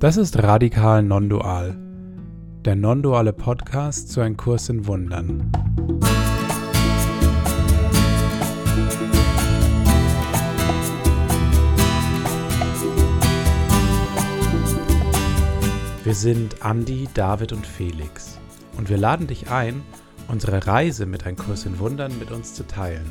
Das ist Radikal Non-Dual, der non-duale Podcast zu einem Kurs in Wundern. Wir sind Andi, David und Felix und wir laden dich ein, unsere Reise mit einem Kurs in Wundern mit uns zu teilen.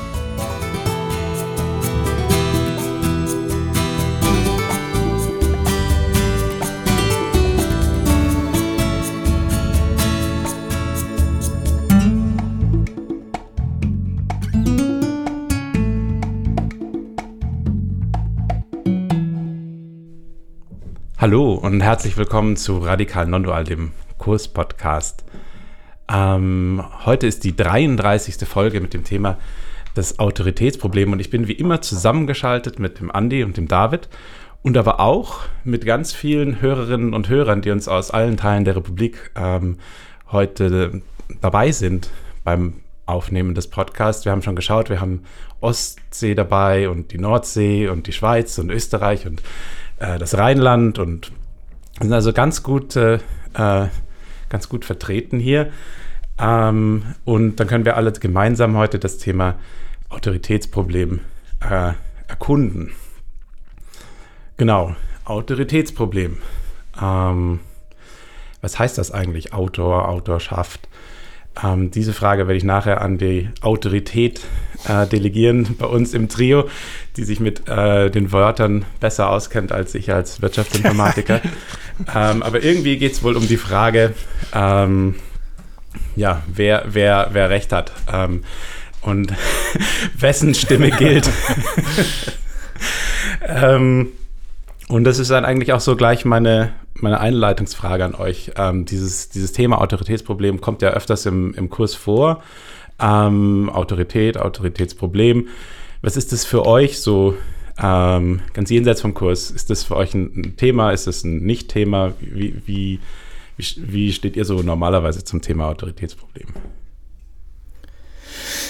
Hallo und herzlich willkommen zu Radikal Nondual, dem Kurs-Podcast. Ähm, heute ist die 33. Folge mit dem Thema das Autoritätsproblem und ich bin wie immer zusammengeschaltet mit dem Andi und dem David und aber auch mit ganz vielen Hörerinnen und Hörern, die uns aus allen Teilen der Republik ähm, heute dabei sind beim Aufnehmen des Podcasts. Wir haben schon geschaut, wir haben Ostsee dabei und die Nordsee und die Schweiz und Österreich und äh, das Rheinland und sind also ganz gut, äh, ganz gut vertreten hier. Ähm, und dann können wir alle gemeinsam heute das Thema Autoritätsproblem äh, erkunden. Genau, Autoritätsproblem. Ähm, was heißt das eigentlich, Autor, Autorschaft? Ähm, diese Frage werde ich nachher an die Autorität äh, delegieren bei uns im Trio, die sich mit äh, den Wörtern besser auskennt als ich als Wirtschaftsinformatiker. ähm, aber irgendwie geht es wohl um die Frage, ähm, ja, wer, wer, wer Recht hat ähm, und wessen Stimme gilt. Ähm, und das ist dann eigentlich auch so gleich meine, meine Einleitungsfrage an euch. Ähm, dieses, dieses Thema Autoritätsproblem kommt ja öfters im, im Kurs vor. Ähm, Autorität, Autoritätsproblem. Was ist das für euch so ähm, ganz jenseits vom Kurs? Ist das für euch ein, ein Thema? Ist das ein Nicht-Thema? Wie, wie, wie, wie steht ihr so normalerweise zum Thema Autoritätsproblem?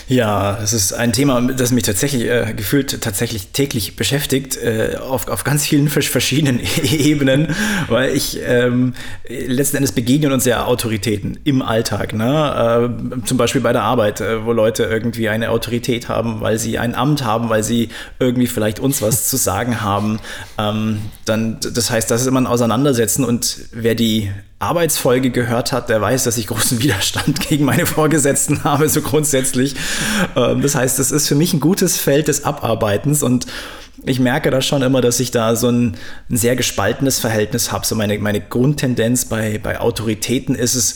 Ja, es ist ein Thema, das mich tatsächlich äh, gefühlt tatsächlich täglich beschäftigt, äh, auf, auf ganz vielen verschiedenen Ebenen, weil ich ähm, letzten Endes begegnen uns ja Autoritäten im Alltag, ne? Äh, zum Beispiel bei der Arbeit, äh, wo Leute irgendwie eine Autorität haben, weil sie ein Amt haben, weil sie irgendwie vielleicht uns was zu sagen haben. Ähm, dann, das heißt, das ist immer ein Auseinandersetzen und wer die Arbeitsfolge gehört hat, der weiß, dass ich großen Widerstand gegen meine Vorgesetzten habe, so grundsätzlich. Ähm, das heißt, es ist für mich ein gutes Feld des Abarbeitens und ich merke da schon immer, dass ich da so ein, ein sehr gespaltenes Verhältnis habe. So meine, meine Grundtendenz bei, bei Autoritäten ist es,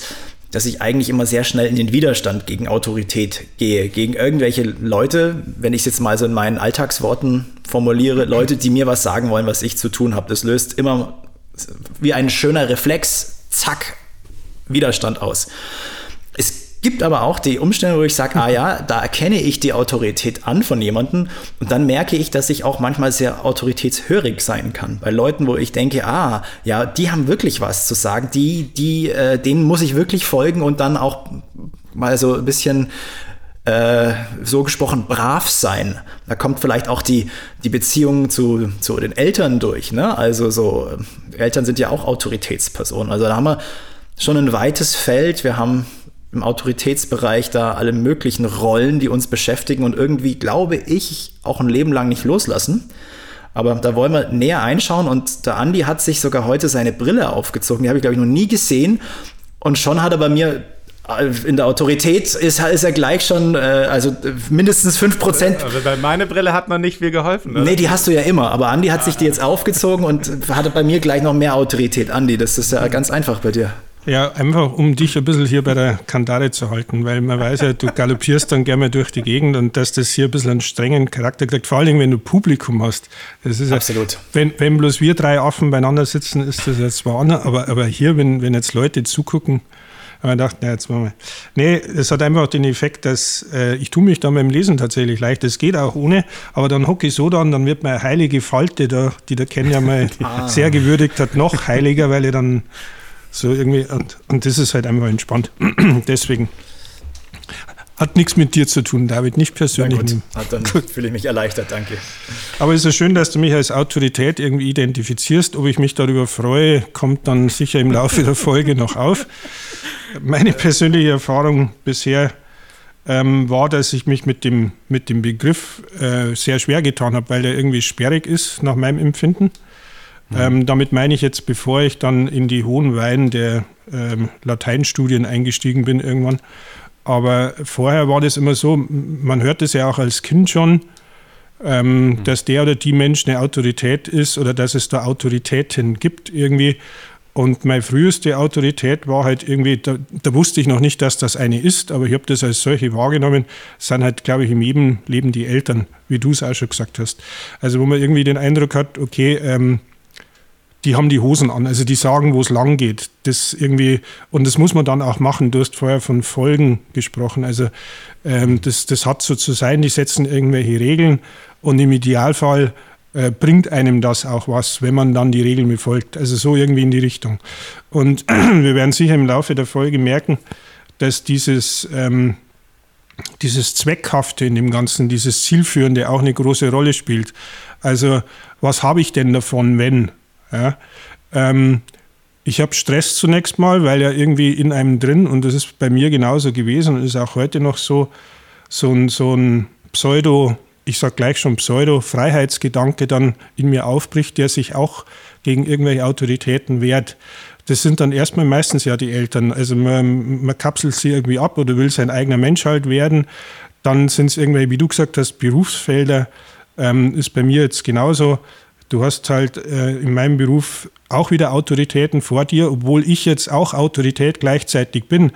dass ich eigentlich immer sehr schnell in den Widerstand gegen Autorität gehe, gegen irgendwelche Leute, wenn ich es jetzt mal so in meinen Alltagsworten formuliere, Leute, die mir was sagen wollen, was ich zu tun habe. Das löst immer wie ein schöner Reflex zack, Widerstand aus. Es gibt aber auch die Umstände, wo ich sage, ah ja, da erkenne ich die Autorität an von jemandem und dann merke ich, dass ich auch manchmal sehr autoritätshörig sein kann. Bei Leuten, wo ich denke, ah, ja, die haben wirklich was zu sagen, die, die, äh, denen muss ich wirklich folgen und dann auch mal so ein bisschen äh, so gesprochen brav sein. Da kommt vielleicht auch die, die Beziehung zu, zu den Eltern durch. Ne? Also so, äh, Eltern sind ja auch Autoritätspersonen. Also da haben wir schon ein weites Feld. Wir haben im Autoritätsbereich da alle möglichen Rollen, die uns beschäftigen und irgendwie, glaube ich, auch ein Leben lang nicht loslassen. Aber da wollen wir näher einschauen und der Andi hat sich sogar heute seine Brille aufgezogen. Die habe ich, glaube ich, noch nie gesehen. Und schon hat er bei mir in der Autorität ist, ist er gleich schon, äh, also mindestens 5%. Also bei meiner Brille hat man nicht viel geholfen. Oder? Nee, die hast du ja immer. Aber Andi hat ah. sich die jetzt aufgezogen und hatte bei mir gleich noch mehr Autorität. Andi, das ist ja ganz einfach bei dir. Ja, einfach um dich ein bisschen hier bei der Kandare zu halten, weil man weiß ja, du galoppierst dann gerne mal durch die Gegend und dass das hier ein bisschen einen strengen Charakter kriegt, vor allem wenn du Publikum hast. Das ist Absolut. Ja, wenn, wenn bloß wir drei Affen beieinander sitzen, ist das jetzt zwar anders, aber, aber hier, wenn, wenn jetzt Leute zugucken, haben wir gedacht, na, jetzt machen wir. Nee, es hat einfach den Effekt, dass äh, ich tue mich dann beim Lesen tatsächlich leicht. Das geht auch ohne, aber dann hocke ich so dann, dann wird meine heilige Falte, da, die der Ken ja mal ah. sehr gewürdigt hat, noch heiliger, weil ich dann so irgendwie, und, und das ist halt einfach entspannt. Deswegen. Hat nichts mit dir zu tun, David, nicht persönlich. Na gut, Hat dann fühle ich mich erleichtert, danke. Aber es ist schön, dass du mich als Autorität irgendwie identifizierst. Ob ich mich darüber freue, kommt dann sicher im Laufe der Folge noch auf. Meine persönliche Erfahrung bisher ähm, war, dass ich mich mit dem, mit dem Begriff äh, sehr schwer getan habe, weil der irgendwie sperrig ist, nach meinem Empfinden. Mhm. Ähm, damit meine ich jetzt, bevor ich dann in die hohen Weiden der ähm, Lateinstudien eingestiegen bin irgendwann, aber vorher war das immer so, man hört es ja auch als Kind schon, ähm, mhm. dass der oder die Mensch eine Autorität ist oder dass es da Autoritäten gibt irgendwie. Und meine früheste Autorität war halt irgendwie, da, da wusste ich noch nicht, dass das eine ist, aber ich habe das als solche wahrgenommen, das sind halt, glaube ich, im jedem Leben die Eltern, wie du es auch schon gesagt hast. Also wo man irgendwie den Eindruck hat, okay, ähm, die haben die Hosen an, also die sagen, wo es lang geht. Das irgendwie, und das muss man dann auch machen. Du hast vorher von Folgen gesprochen. Also ähm, das, das hat so zu sein, die setzen irgendwelche Regeln und im Idealfall äh, bringt einem das auch was, wenn man dann die Regeln befolgt. Also so irgendwie in die Richtung. Und wir werden sicher im Laufe der Folge merken, dass dieses, ähm, dieses Zweckhafte in dem Ganzen, dieses Zielführende auch eine große Rolle spielt. Also was habe ich denn davon, wenn? Ja. Ähm, ich habe Stress zunächst mal, weil ja irgendwie in einem drin, und das ist bei mir genauso gewesen und ist auch heute noch so, so ein, so ein Pseudo, ich sage gleich schon Pseudo-Freiheitsgedanke dann in mir aufbricht, der sich auch gegen irgendwelche Autoritäten wehrt. Das sind dann erstmal meistens ja die Eltern. Also man, man kapselt sie irgendwie ab oder will sein eigener Mensch halt werden. Dann sind es irgendwelche, wie du gesagt hast, Berufsfelder. Ähm, ist bei mir jetzt genauso. Du hast halt äh, in meinem Beruf auch wieder Autoritäten vor dir, obwohl ich jetzt auch Autorität gleichzeitig bin,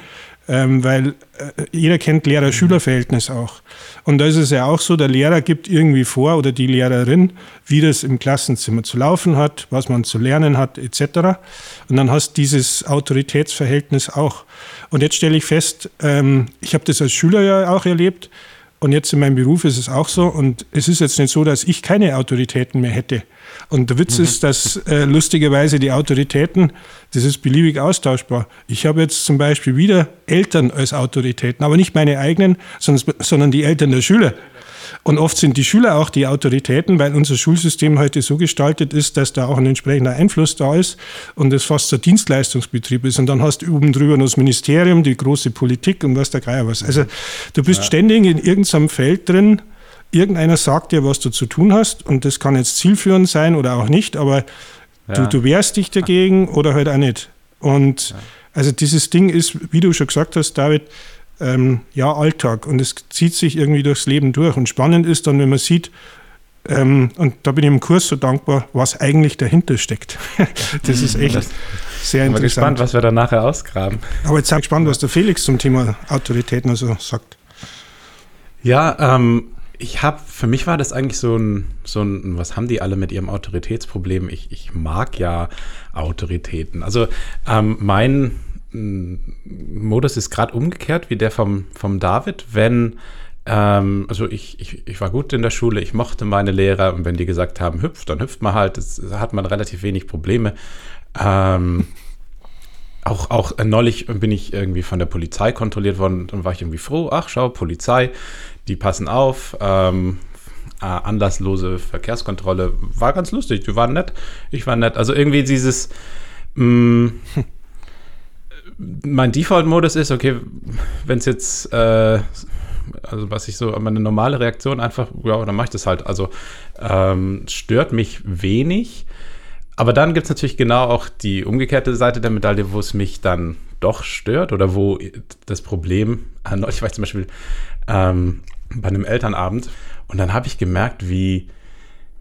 ähm, weil äh, jeder kennt Lehrer-Schüler-Verhältnis auch. Und da ist es ja auch so, der Lehrer gibt irgendwie vor oder die Lehrerin, wie das im Klassenzimmer zu laufen hat, was man zu lernen hat, etc. Und dann hast dieses Autoritätsverhältnis auch. Und jetzt stelle ich fest, ähm, ich habe das als Schüler ja auch erlebt, und jetzt in meinem Beruf ist es auch so. Und es ist jetzt nicht so, dass ich keine Autoritäten mehr hätte. Und der Witz mhm. ist, dass äh, lustigerweise die Autoritäten, das ist beliebig austauschbar. Ich habe jetzt zum Beispiel wieder Eltern als Autoritäten, aber nicht meine eigenen, sondern, sondern die Eltern der Schüler. Und oft sind die Schüler auch die Autoritäten, weil unser Schulsystem heute so gestaltet ist, dass da auch ein entsprechender Einfluss da ist und es fast ein Dienstleistungsbetrieb ist. Und dann hast du oben drüber noch das Ministerium, die große Politik und was der Geier was. Also du bist ja. ständig in irgendeinem Feld drin, irgendeiner sagt dir, was du zu tun hast und das kann jetzt zielführend sein oder auch nicht, aber ja. du, du wehrst dich dagegen oder halt auch nicht. Und ja. also dieses Ding ist, wie du schon gesagt hast, David, ähm, ja, Alltag und es zieht sich irgendwie durchs Leben durch. Und spannend ist dann, wenn man sieht, ähm, und da bin ich im Kurs so dankbar, was eigentlich dahinter steckt. das ist echt das, sehr interessant. Ich bin gespannt, was wir da nachher ausgraben. Aber jetzt bin ich gespannt, was der Felix zum Thema Autoritäten also sagt. Ja, ähm, ich habe, für mich war das eigentlich so ein, so ein, was haben die alle mit ihrem Autoritätsproblem? Ich, ich mag ja Autoritäten. Also ähm, mein Modus ist gerade umgekehrt wie der vom, vom David, wenn ähm, also ich, ich, ich war gut in der Schule, ich mochte meine Lehrer und wenn die gesagt haben, hüpf, dann hüpft man halt, das hat man relativ wenig Probleme. Ähm, auch, auch neulich bin ich irgendwie von der Polizei kontrolliert worden und war ich irgendwie froh, ach schau, Polizei, die passen auf, ähm, äh, anlasslose Verkehrskontrolle, war ganz lustig, die waren nett, ich war nett, also irgendwie dieses mh, mm, mein Default-Modus ist, okay, wenn es jetzt, äh, also was ich so, meine normale Reaktion einfach, ja, dann mache ich das halt. Also ähm, stört mich wenig. Aber dann gibt es natürlich genau auch die umgekehrte Seite der Medaille, wo es mich dann doch stört oder wo das Problem, ich weiß zum Beispiel ähm, bei einem Elternabend und dann habe ich gemerkt, wie,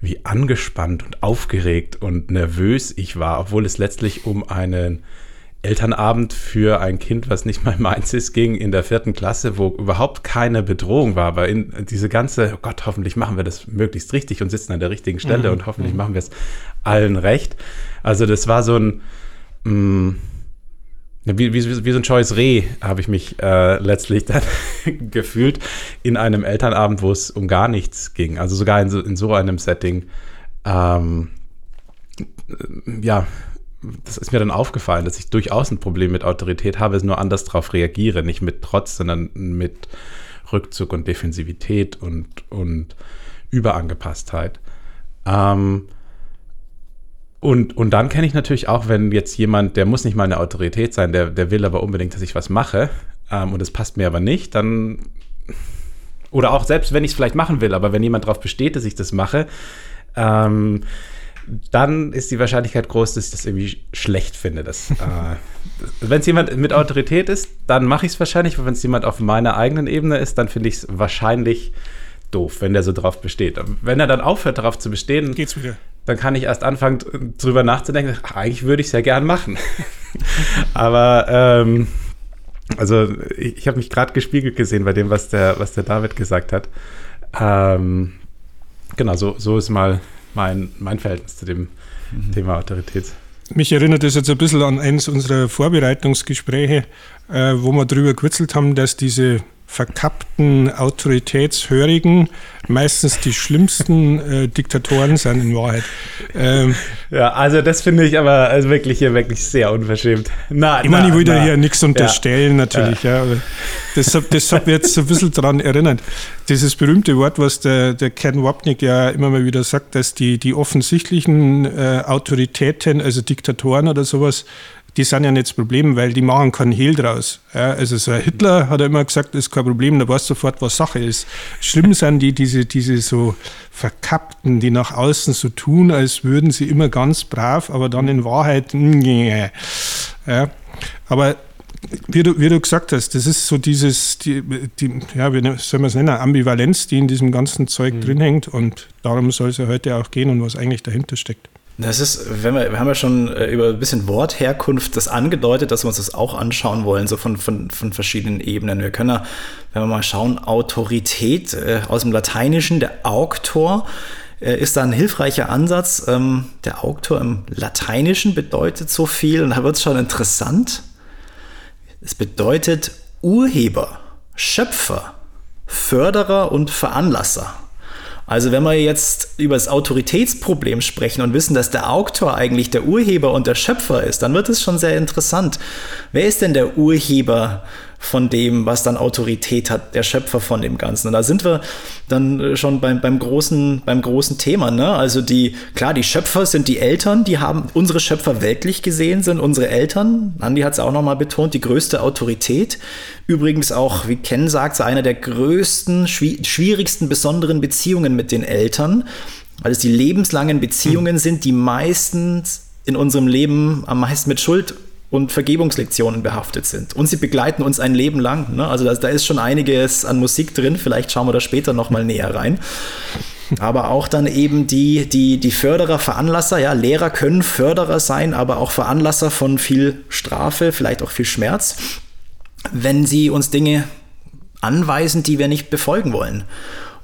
wie angespannt und aufgeregt und nervös ich war, obwohl es letztlich um einen Elternabend für ein Kind, was nicht mal meins ist, ging in der vierten Klasse, wo überhaupt keine Bedrohung war, aber in diese ganze, oh Gott, hoffentlich machen wir das möglichst richtig und sitzen an der richtigen Stelle mhm. und hoffentlich mhm. machen wir es allen recht. Also das war so ein, mh, mm, wie, wie, wie so ein scheues Reh habe ich mich äh, letztlich dann gefühlt in einem Elternabend, wo es um gar nichts ging. Also sogar in so, in so einem Setting. Ähm, ja, das ist mir dann aufgefallen, dass ich durchaus ein Problem mit Autorität habe, es nur anders darauf reagiere, nicht mit Trotz, sondern mit Rückzug und Defensivität und, und Überangepasstheit. Ähm, und, und dann kenne ich natürlich auch, wenn jetzt jemand, der muss nicht mal eine Autorität sein, der, der will aber unbedingt, dass ich was mache ähm, und es passt mir aber nicht, dann oder auch selbst wenn ich es vielleicht machen will, aber wenn jemand darauf besteht, dass ich das mache, ähm, dann ist die Wahrscheinlichkeit groß, dass ich das irgendwie schlecht finde. äh, wenn es jemand mit Autorität ist, dann mache ich es wahrscheinlich. Wenn es jemand auf meiner eigenen Ebene ist, dann finde ich es wahrscheinlich doof, wenn der so drauf besteht. Wenn er dann aufhört, darauf zu bestehen, geht's wieder. Dann kann ich erst anfangen, drüber nachzudenken. Ach, eigentlich würde ich es ja gern machen. Aber ähm, also ich, ich habe mich gerade gespiegelt gesehen bei dem, was der, was der David gesagt hat. Ähm, genau, so, so ist mal mein, mein Verhältnis zu dem mhm. Thema Autorität. Mich erinnert das jetzt ein bisschen an eines unserer Vorbereitungsgespräche, äh, wo wir darüber gewitzelt haben, dass diese verkappten, autoritätshörigen meistens die schlimmsten äh, Diktatoren sind in Wahrheit. Ähm, ja, also das finde ich aber also wirklich hier wirklich sehr unverschämt. Na, ich meine, ich will da hier nichts unterstellen, ja. natürlich. Ja. ja deshalb, deshalb wird es ein bisschen daran erinnert. Dieses berühmte Wort, was der, der Ken Wapnick ja immer mal wieder sagt, dass die, die offensichtlichen äh, Autoritäten, also Diktatoren oder sowas, die sind ja nicht das Problem, weil die machen keinen Hehl draus. Ja, also so Hitler hat er immer gesagt, das ist kein Problem, da weißt du sofort, was Sache ist. Schlimm sind die, diese, diese so verkappten, die nach außen so tun, als würden sie immer ganz brav, aber dann in Wahrheit, nee. ja. Aber wie du, wie du gesagt hast, das ist so dieses, die, die, ja, wie soll man es nennen, Ambivalenz, die in diesem ganzen Zeug mhm. drin hängt und darum soll es ja heute auch gehen und was eigentlich dahinter steckt. Das ist, wenn wir, wir haben ja schon äh, über ein bisschen Wortherkunft das angedeutet, dass wir uns das auch anschauen wollen, so von, von, von verschiedenen Ebenen. Wir können ja, wenn wir mal schauen, Autorität äh, aus dem Lateinischen, der Auktor, äh, ist da ein hilfreicher Ansatz. Ähm, der Auktor im Lateinischen bedeutet so viel und da wird es schon interessant. Es bedeutet Urheber, Schöpfer, Förderer und Veranlasser. Also wenn wir jetzt über das Autoritätsproblem sprechen und wissen, dass der Auktor eigentlich der Urheber und der Schöpfer ist, dann wird es schon sehr interessant. Wer ist denn der Urheber von dem, was dann Autorität hat, der Schöpfer von dem Ganzen. Und da sind wir dann äh, schon beim, beim, großen, beim großen Thema. Ne? Also die, klar, die Schöpfer sind die Eltern, die haben, unsere Schöpfer weltlich gesehen sind unsere Eltern. Andi hat es auch nochmal betont, die größte Autorität. Übrigens auch, wie Ken sagt, so einer der größten, schwierigsten, besonderen Beziehungen mit den Eltern, weil es die lebenslangen Beziehungen hm. sind, die meistens in unserem Leben am meisten mit Schuld und Vergebungslektionen behaftet sind. Und sie begleiten uns ein Leben lang. Ne? Also da, da, ist schon einiges an Musik drin. Vielleicht schauen wir da später nochmal näher rein. Aber auch dann eben die, die, die Förderer, Veranlasser. Ja, Lehrer können Förderer sein, aber auch Veranlasser von viel Strafe, vielleicht auch viel Schmerz, wenn sie uns Dinge anweisen, die wir nicht befolgen wollen.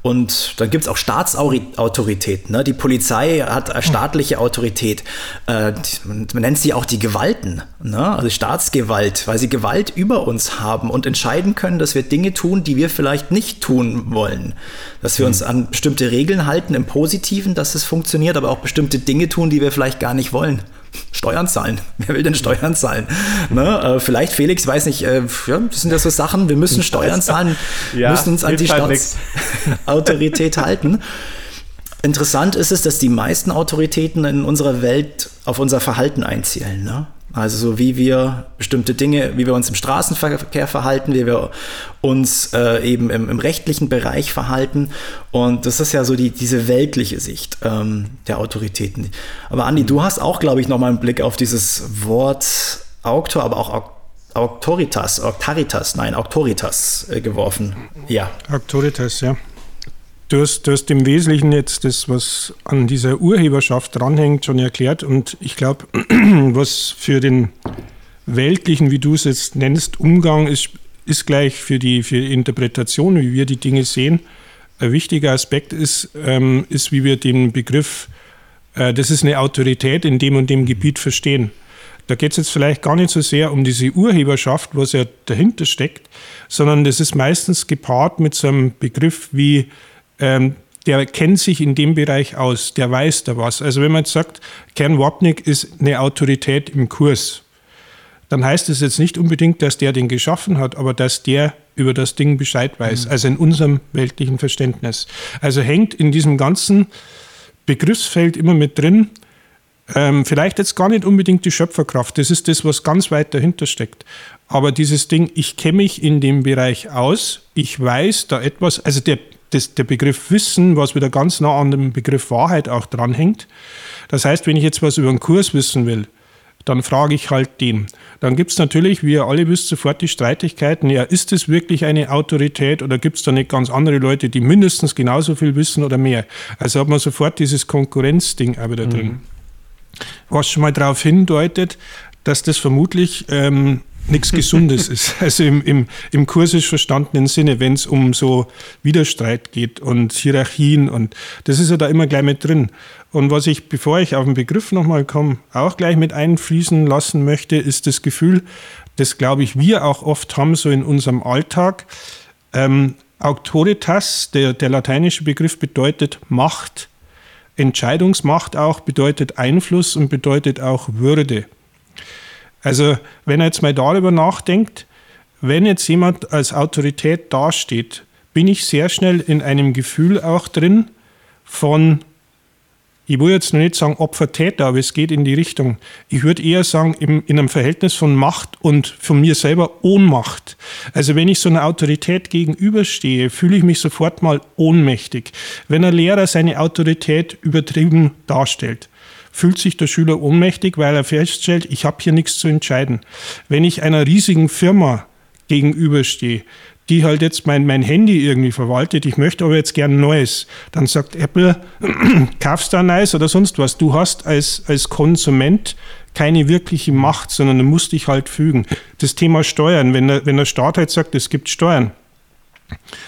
Und dann gibt es auch Staatsautorität. Ne? Die Polizei hat staatliche Autorität. Äh, man, nennt sie auch die Gewalten, ne? also Staatsgewalt, weil sie Gewalt über uns haben und entscheiden können, dass wir Dinge tun, die wir vielleicht nicht tun wollen. Dass wir uns mhm. an bestimmte Regeln halten im Positiven, dass es funktioniert, aber auch bestimmte Dinge tun, die wir vielleicht gar nicht wollen. Steuern zahlen. Wer will denn Steuern zahlen? Ne? Äh, vielleicht Felix, weiß nicht, äh, ja, das sind ja so Sachen, wir müssen Steuern zahlen, ja, müssen uns an die halt Staatsautorität halten. Interessant ist es, dass die meisten Autoritäten in unserer Welt auf unser Verhalten einzielen. Ne? Also so wie wir bestimmte Dinge, wie wir uns im Straßenverkehr verhalten, wie wir uns äh, eben im, im, rechtlichen Bereich verhalten. Und das ist ja so die, diese weltliche Sicht ähm, der Autoritäten. Aber Andi, du hast auch, glaube ich, nochmal einen Blick auf dieses Wort Auktor, aber auch Autoritas, Auctoritas, nein, Auctoritas äh, geworfen. Ja. Auctoritas, ja. Du hast, du hast im Wesentlichen jetzt das, was an dieser Urheberschaft dranhängt, schon erklärt. Und ich glaube, was für den weltlichen, wie du es jetzt nennst, Umgang ist, ist gleich für die, für die Interpretation, wie wir die Dinge sehen. Ein wichtiger Aspekt ist, ähm, ist wie wir den Begriff, äh, das ist eine Autorität in dem und dem Gebiet verstehen. Da geht es jetzt vielleicht gar nicht so sehr um diese Urheberschaft, was ja dahinter steckt, sondern das ist meistens gepaart mit so einem Begriff wie, ähm, der kennt sich in dem Bereich aus, der weiß da was. Also wenn man jetzt sagt, Kern Wapnick ist eine Autorität im Kurs, dann heißt es jetzt nicht unbedingt, dass der den geschaffen hat, aber dass der über das Ding Bescheid weiß, mhm. also in unserem weltlichen Verständnis. Also hängt in diesem ganzen Begriffsfeld immer mit drin, ähm, vielleicht jetzt gar nicht unbedingt die Schöpferkraft, das ist das, was ganz weit dahinter steckt. Aber dieses Ding, ich kenne mich in dem Bereich aus, ich weiß da etwas, also der, das, der Begriff Wissen, was wieder ganz nah an dem Begriff Wahrheit auch dranhängt. Das heißt, wenn ich jetzt was über einen Kurs wissen will, dann frage ich halt den. Dann gibt es natürlich, wie ihr alle wisst, sofort die Streitigkeiten. Ja, ist es wirklich eine Autorität oder gibt es da nicht ganz andere Leute, die mindestens genauso viel wissen oder mehr? Also hat man sofort dieses Konkurrenzding auch wieder drin. Mhm. Was schon mal darauf hindeutet, dass das vermutlich ähm, nichts Gesundes ist. Also im, im, im kursisch verstandenen Sinne, wenn es um so Widerstreit geht und Hierarchien und das ist ja da immer gleich mit drin. Und was ich, bevor ich auf den Begriff nochmal komme, auch gleich mit einfließen lassen möchte, ist das Gefühl, das glaube ich wir auch oft haben, so in unserem Alltag. Ähm, Autoritas, der, der lateinische Begriff bedeutet Macht. Entscheidungsmacht auch bedeutet Einfluss und bedeutet auch Würde. Also wenn er jetzt mal darüber nachdenkt, wenn jetzt jemand als Autorität dasteht, bin ich sehr schnell in einem Gefühl auch drin von, ich will jetzt noch nicht sagen Opfer-Täter, aber es geht in die Richtung. Ich würde eher sagen, im, in einem Verhältnis von Macht und von mir selber Ohnmacht. Also wenn ich so einer Autorität gegenüberstehe, fühle ich mich sofort mal ohnmächtig. Wenn ein Lehrer seine Autorität übertrieben darstellt, fühlt sich der Schüler ohnmächtig, weil er feststellt, ich habe hier nichts zu entscheiden. Wenn ich einer riesigen Firma gegenüberstehe, die halt jetzt mein, mein Handy irgendwie verwaltet, ich möchte aber jetzt gern Neues, dann sagt Apple, kaufst du ein Neues oder sonst was. Du hast als, als Konsument keine wirkliche Macht, sondern du musst dich halt fügen. Das Thema Steuern, wenn der, wenn der Staat halt sagt, es gibt Steuern,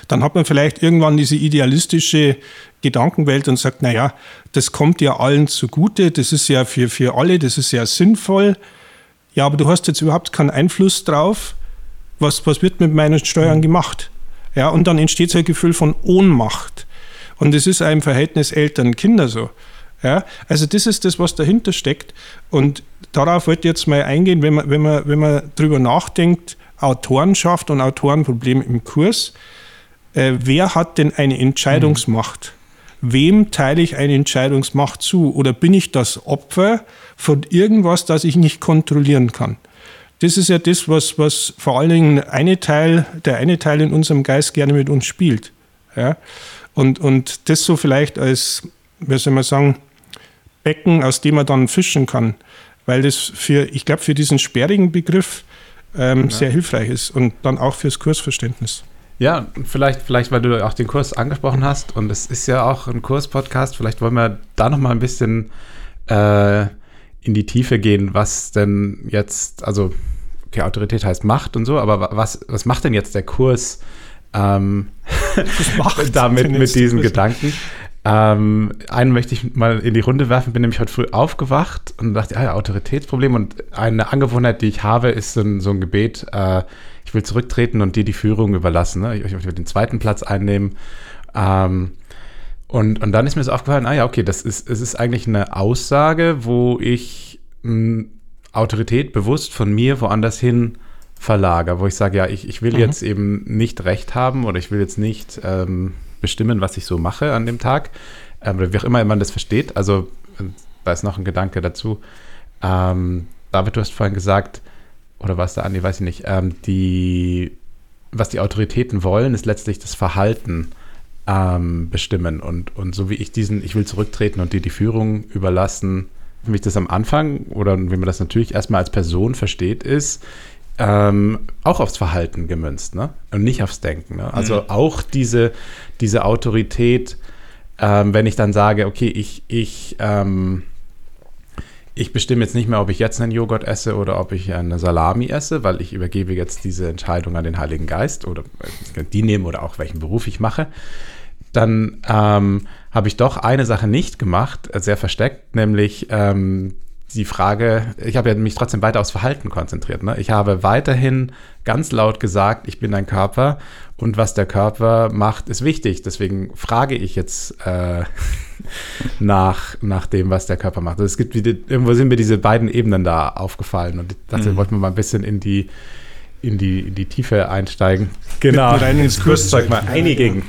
dann hat man vielleicht irgendwann diese idealistische Gedankenwelt und sagt, naja, das kommt ja allen zugute, das ist ja für, für alle, das ist ja sinnvoll. Ja, aber du hast jetzt überhaupt keinen Einfluss drauf, was, was wird mit meinen Steuern gemacht. Ja, und dann entsteht so ein Gefühl von Ohnmacht. Und das ist ein Verhältnis Eltern-Kinder so. Ja, also das ist das, was dahinter steckt. Und darauf wollte ich jetzt mal eingehen, wenn man, wenn man, wenn man drüber nachdenkt, Autorenschaft und Autorenproblem im Kurs. Äh, wer hat denn eine Entscheidungsmacht? Mhm. Wem teile ich eine Entscheidungsmacht zu? Oder bin ich das Opfer von irgendwas, das ich nicht kontrollieren kann? Das ist ja das, was, was vor allen Dingen eine Teil, der eine Teil in unserem Geist gerne mit uns spielt. Ja? Und, und das so vielleicht als, wie soll man sagen, Becken, aus dem man dann fischen kann. Weil das für, ich glaube, für diesen sperrigen Begriff ähm, ja. sehr hilfreich ist und dann auch fürs Kursverständnis. Ja, vielleicht, vielleicht, weil du auch den Kurs angesprochen hast und es ist ja auch ein Kurs-Podcast, vielleicht wollen wir da noch mal ein bisschen äh, in die Tiefe gehen, was denn jetzt, also okay, Autorität heißt Macht und so, aber was, was macht denn jetzt der Kurs ähm, damit mit diesen Gedanken? Ähm, einen möchte ich mal in die Runde werfen, bin nämlich heute früh aufgewacht und dachte, ah ja, Autoritätsproblem. Und eine Angewohnheit, die ich habe, ist so ein, so ein Gebet, äh, ich will zurücktreten und dir die Führung überlassen. Ne? Ich, ich will den zweiten Platz einnehmen. Ähm, und, und dann ist mir so aufgefallen, ah ja, okay, das ist, es ist eigentlich eine Aussage, wo ich m, hm, Autorität bewusst von mir woanders hin verlagere, wo ich sage, ja, ich, ich will mhm. jetzt eben nicht Recht haben oder ich will jetzt nicht ähm, bestimmen, was ich so mache an dem Tag. Ähm, oder wie auch immer man das versteht. Also da ist noch ein Gedanke dazu. Ähm, David, du hast vorhin gesagt, oder was da Andi, weiß ich nicht, ähm, die, was die Autoritäten wollen, ist letztlich das Verhalten ähm, bestimmen. Und, und so wie ich diesen, ich will zurücktreten und dir die Führung überlassen, wie ich das am Anfang oder wie man das natürlich erstmal als Person versteht, ist, ähm, auch aufs Verhalten gemünzt, ne? Und nicht aufs Denken. Ne? Also mhm. auch diese, diese Autorität, ähm, wenn ich dann sage, okay, ich, ich, ähm, ich bestimme jetzt nicht mehr, ob ich jetzt einen Joghurt esse oder ob ich eine Salami esse, weil ich übergebe jetzt diese Entscheidung an den Heiligen Geist oder äh, die nehmen oder auch welchen Beruf ich mache, dann ähm, habe ich doch eine Sache nicht gemacht, äh, sehr versteckt, nämlich ähm, die Frage, ich habe ja mich trotzdem weiter aufs Verhalten konzentriert. Ne? Ich habe weiterhin ganz laut gesagt, ich bin ein Körper und was der Körper macht, ist wichtig. Deswegen frage ich jetzt äh, nach, nach dem, was der Körper macht. Also es gibt wieder, irgendwo sind mir diese beiden Ebenen da aufgefallen und dazu mhm. wollten wir mal ein bisschen in die, in die, in die Tiefe einsteigen. Genau, rein ins Kurszeug mal einigen.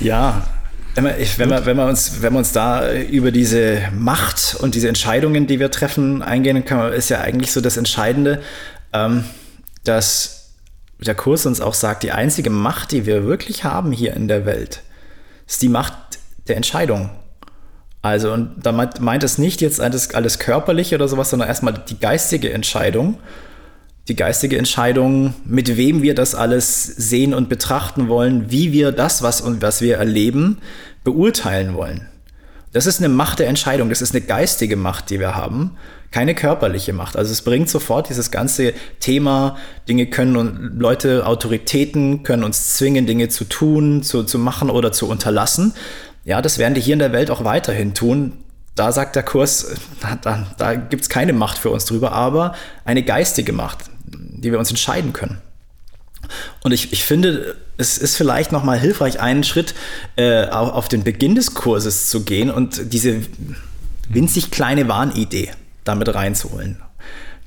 Ja, wenn wir, wenn, wir, wenn, wir uns, wenn wir uns da über diese Macht und diese Entscheidungen, die wir treffen, eingehen können, ist ja eigentlich so das Entscheidende, ähm, dass der Kurs uns auch sagt, die einzige Macht, die wir wirklich haben hier in der Welt, ist die Macht der Entscheidung. Also, und da meint, meint es nicht jetzt alles, alles körperliche oder sowas, sondern erstmal die geistige Entscheidung. Die geistige Entscheidung, mit wem wir das alles sehen und betrachten wollen, wie wir das, was, und was wir erleben, beurteilen wollen. Das ist eine Macht der Entscheidung, das ist eine geistige Macht, die wir haben, keine körperliche Macht. Also es bringt sofort dieses ganze Thema, Dinge können und Leute, Autoritäten können uns zwingen, Dinge zu tun, zu, zu machen oder zu unterlassen. Ja, das werden die hier in der Welt auch weiterhin tun. Da sagt der Kurs, da, da, da gibt es keine Macht für uns drüber, aber eine geistige Macht, die wir uns entscheiden können. Und ich, ich finde, es ist vielleicht nochmal hilfreich, einen Schritt äh, auf den Beginn des Kurses zu gehen und diese winzig kleine Warnidee damit reinzuholen,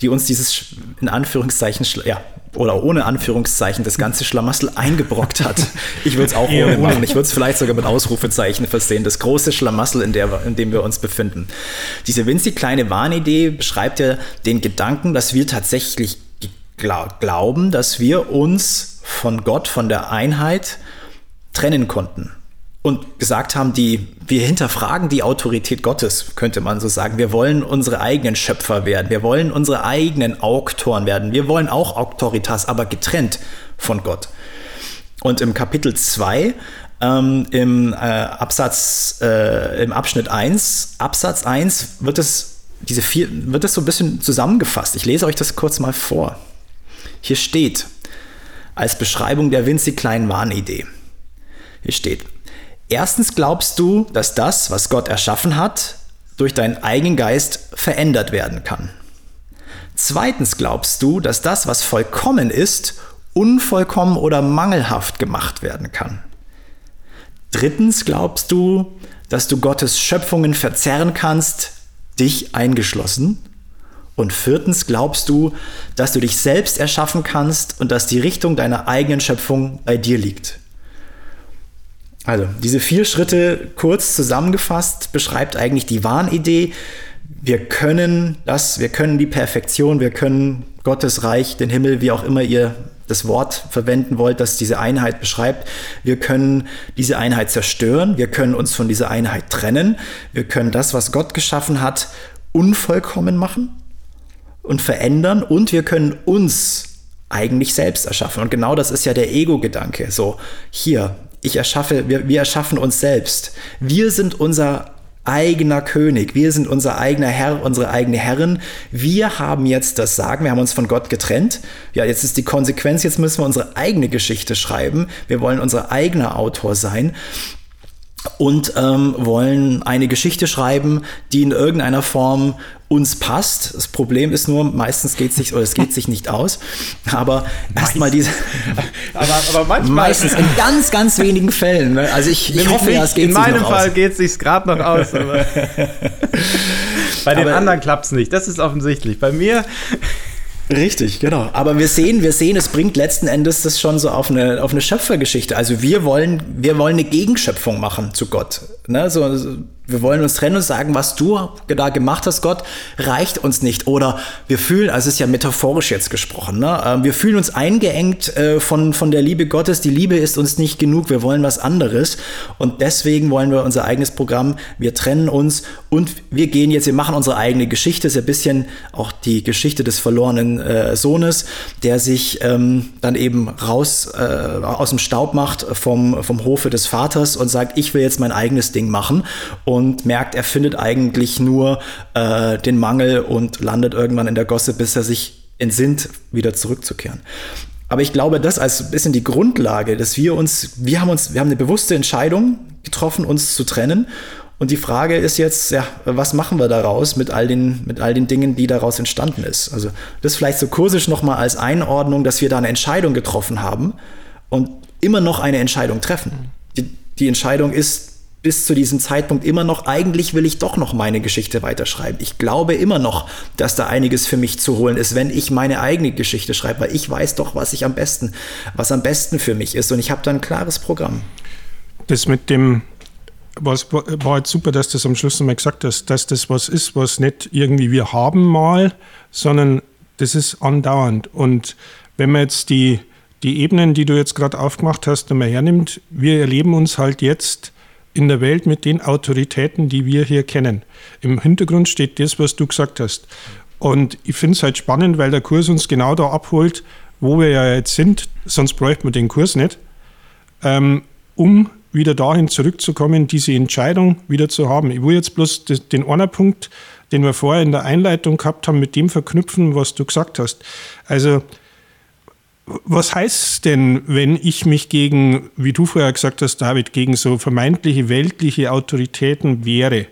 die uns dieses in Anführungszeichen, ja, oder ohne Anführungszeichen das ganze Schlamassel eingebrockt hat. Ich würde es auch ohne machen. Ich würde es vielleicht sogar mit Ausrufezeichen versehen. Das große Schlamassel, in, der, in dem wir uns befinden. Diese winzig kleine Warnidee beschreibt ja den Gedanken, dass wir tatsächlich glauben, dass wir uns von Gott, von der Einheit trennen konnten. Und gesagt haben, die, wir hinterfragen die Autorität Gottes, könnte man so sagen. Wir wollen unsere eigenen Schöpfer werden. Wir wollen unsere eigenen Auktoren werden. Wir wollen auch Autoritas, aber getrennt von Gott. Und im Kapitel 2 ähm, im äh, Absatz, äh, im Abschnitt 1, Absatz 1 wird es, diese vier, wird es so ein bisschen zusammengefasst. Ich lese euch das kurz mal vor. Hier steht, als Beschreibung der winzig kleinen Warnidee. Hier steht, erstens glaubst du, dass das, was Gott erschaffen hat, durch deinen eigenen Geist verändert werden kann. Zweitens glaubst du, dass das, was vollkommen ist, unvollkommen oder mangelhaft gemacht werden kann. Drittens glaubst du, dass du Gottes Schöpfungen verzerren kannst, dich eingeschlossen. Und viertens glaubst du, dass du dich selbst erschaffen kannst und dass die Richtung deiner eigenen Schöpfung bei dir liegt. Also, diese vier Schritte kurz zusammengefasst beschreibt eigentlich die Wahnidee. Wir können das, wir können die Perfektion, wir können Gottes Reich, den Himmel, wie auch immer ihr das Wort verwenden wollt, das diese Einheit beschreibt. Wir können diese Einheit zerstören, wir können uns von dieser Einheit trennen, wir können das, was Gott geschaffen hat, unvollkommen machen und verändern und wir können uns eigentlich selbst erschaffen. Und genau das ist ja der Ego-Gedanke. So, hier, ich erschaffe, wir, wir erschaffen uns selbst. Wir sind unser eigener König. Wir sind unser eigener Herr, unsere eigene Herrin. Wir haben jetzt das Sagen. Wir haben uns von Gott getrennt. Ja, jetzt ist die Konsequenz. Jetzt müssen wir unsere eigene Geschichte schreiben. Wir wollen unser eigener Autor sein und ähm, wollen eine Geschichte schreiben, die in irgendeiner Form uns passt. Das Problem ist nur, meistens geht es sich oder es geht sich nicht aus. Aber erstmal diese. aber, aber manchmal. Meistens in ganz, ganz wenigen Fällen. Ne? Also ich, ich hoffe, ja, es geht In meinem Fall geht es sich gerade noch aus. bei den aber, anderen klappt es nicht. Das ist offensichtlich. Bei mir. Richtig, genau. Aber wir sehen, wir sehen, es bringt letzten Endes das schon so auf eine, auf eine Schöpfergeschichte. Also wir wollen, wir wollen eine Gegenschöpfung machen zu Gott. Ne? So, wir wollen uns trennen und sagen, was du da gemacht hast, Gott, reicht uns nicht. Oder wir fühlen, also es ist ja metaphorisch jetzt gesprochen, ne? Ähm, wir fühlen uns eingeengt äh, von, von der Liebe Gottes. Die Liebe ist uns nicht genug, wir wollen was anderes. Und deswegen wollen wir unser eigenes Programm, wir trennen uns und wir gehen jetzt, wir machen unsere eigene Geschichte. Ist ja ein bisschen auch die Geschichte des verlorenen äh, Sohnes, der sich ähm, dann eben raus äh, aus dem Staub macht vom, vom Hofe des Vaters und sagt, ich will jetzt mein eigenes Ding machen. Und und merkt, er findet eigentlich nur äh, den Mangel und landet irgendwann in der Gosse, bis er sich entsinnt, wieder zurückzukehren. Aber ich glaube, das als ein bisschen die Grundlage, dass wir uns, wir haben uns, wir haben eine bewusste Entscheidung getroffen, uns zu trennen. Und die Frage ist jetzt, ja, was machen wir daraus mit all den, mit all den Dingen, die daraus entstanden ist? Also das vielleicht so kursisch nochmal als Einordnung, dass wir da eine Entscheidung getroffen haben und immer noch eine Entscheidung treffen. Die, die Entscheidung ist bis zu diesem Zeitpunkt immer noch, eigentlich will ich doch noch meine Geschichte weiterschreiben. Ich glaube immer noch, dass da einiges für mich zu holen ist, wenn ich meine eigene Geschichte schreibe, weil ich weiß doch, was ich am besten, was am besten für mich ist und ich habe da ein klares Programm. Das mit dem was war jetzt super, dass du das am Schluss nochmal gesagt hast, dass das was ist, was nicht irgendwie wir haben mal, sondern das ist andauernd. Und wenn man jetzt die, die Ebenen, die du jetzt gerade aufgemacht hast, nochmal hernimmt, wir erleben uns halt jetzt in der Welt mit den Autoritäten, die wir hier kennen. Im Hintergrund steht das, was du gesagt hast. Und ich finde es halt spannend, weil der Kurs uns genau da abholt, wo wir ja jetzt sind, sonst bräuchte man den Kurs nicht, ähm, um wieder dahin zurückzukommen, diese Entscheidung wieder zu haben. Ich will jetzt bloß den einen Punkt, den wir vorher in der Einleitung gehabt haben, mit dem verknüpfen, was du gesagt hast. Also, was heißt denn, wenn ich mich gegen, wie du vorher gesagt hast, David, gegen so vermeintliche weltliche Autoritäten wehre?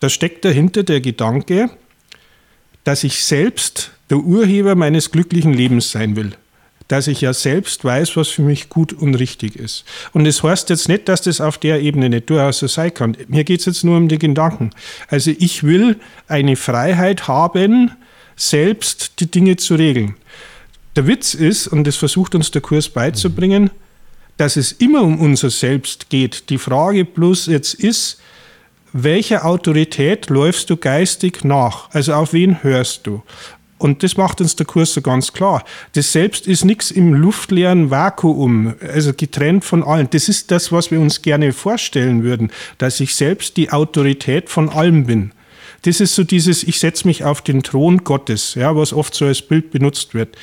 Da steckt dahinter der Gedanke, dass ich selbst der Urheber meines glücklichen Lebens sein will dass ich ja selbst weiß, was für mich gut und richtig ist. Und das heißt jetzt nicht, dass das auf der Ebene nicht durchaus so sein kann. Mir geht es jetzt nur um die Gedanken. Also ich will eine Freiheit haben, selbst die Dinge zu regeln. Der Witz ist, und das versucht uns der Kurs beizubringen, dass es immer um unser Selbst geht. Die Frage bloß jetzt ist, welcher Autorität läufst du geistig nach? Also auf wen hörst du? Und das macht uns der Kurs so ganz klar. Das Selbst ist nichts im luftleeren Vakuum, also getrennt von allen. Das ist das, was wir uns gerne vorstellen würden, dass ich selbst die Autorität von allem bin. Das ist so dieses, ich setze mich auf den Thron Gottes, ja, was oft so als Bild benutzt wird.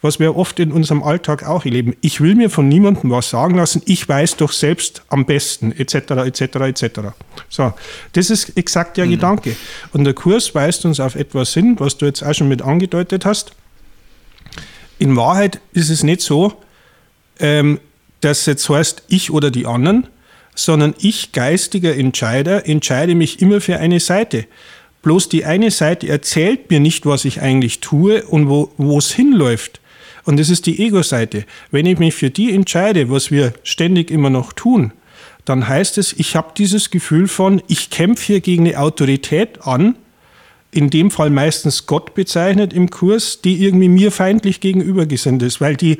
Was wir oft in unserem Alltag auch erleben. Ich will mir von niemandem was sagen lassen, ich weiß doch selbst am besten, etc., etc., etc. So, das ist exakt der mhm. Gedanke. Und der Kurs weist uns auf etwas hin, was du jetzt auch schon mit angedeutet hast. In Wahrheit ist es nicht so, ähm, dass jetzt heißt, ich oder die anderen, sondern ich, geistiger Entscheider, entscheide mich immer für eine Seite. Bloß die eine Seite erzählt mir nicht, was ich eigentlich tue und wo es hinläuft. Und das ist die Ego-Seite. Wenn ich mich für die entscheide, was wir ständig immer noch tun, dann heißt es, ich habe dieses Gefühl von, ich kämpfe hier gegen eine Autorität an, in dem Fall meistens Gott bezeichnet im Kurs, die irgendwie mir feindlich gegenübergesinnt ist, weil die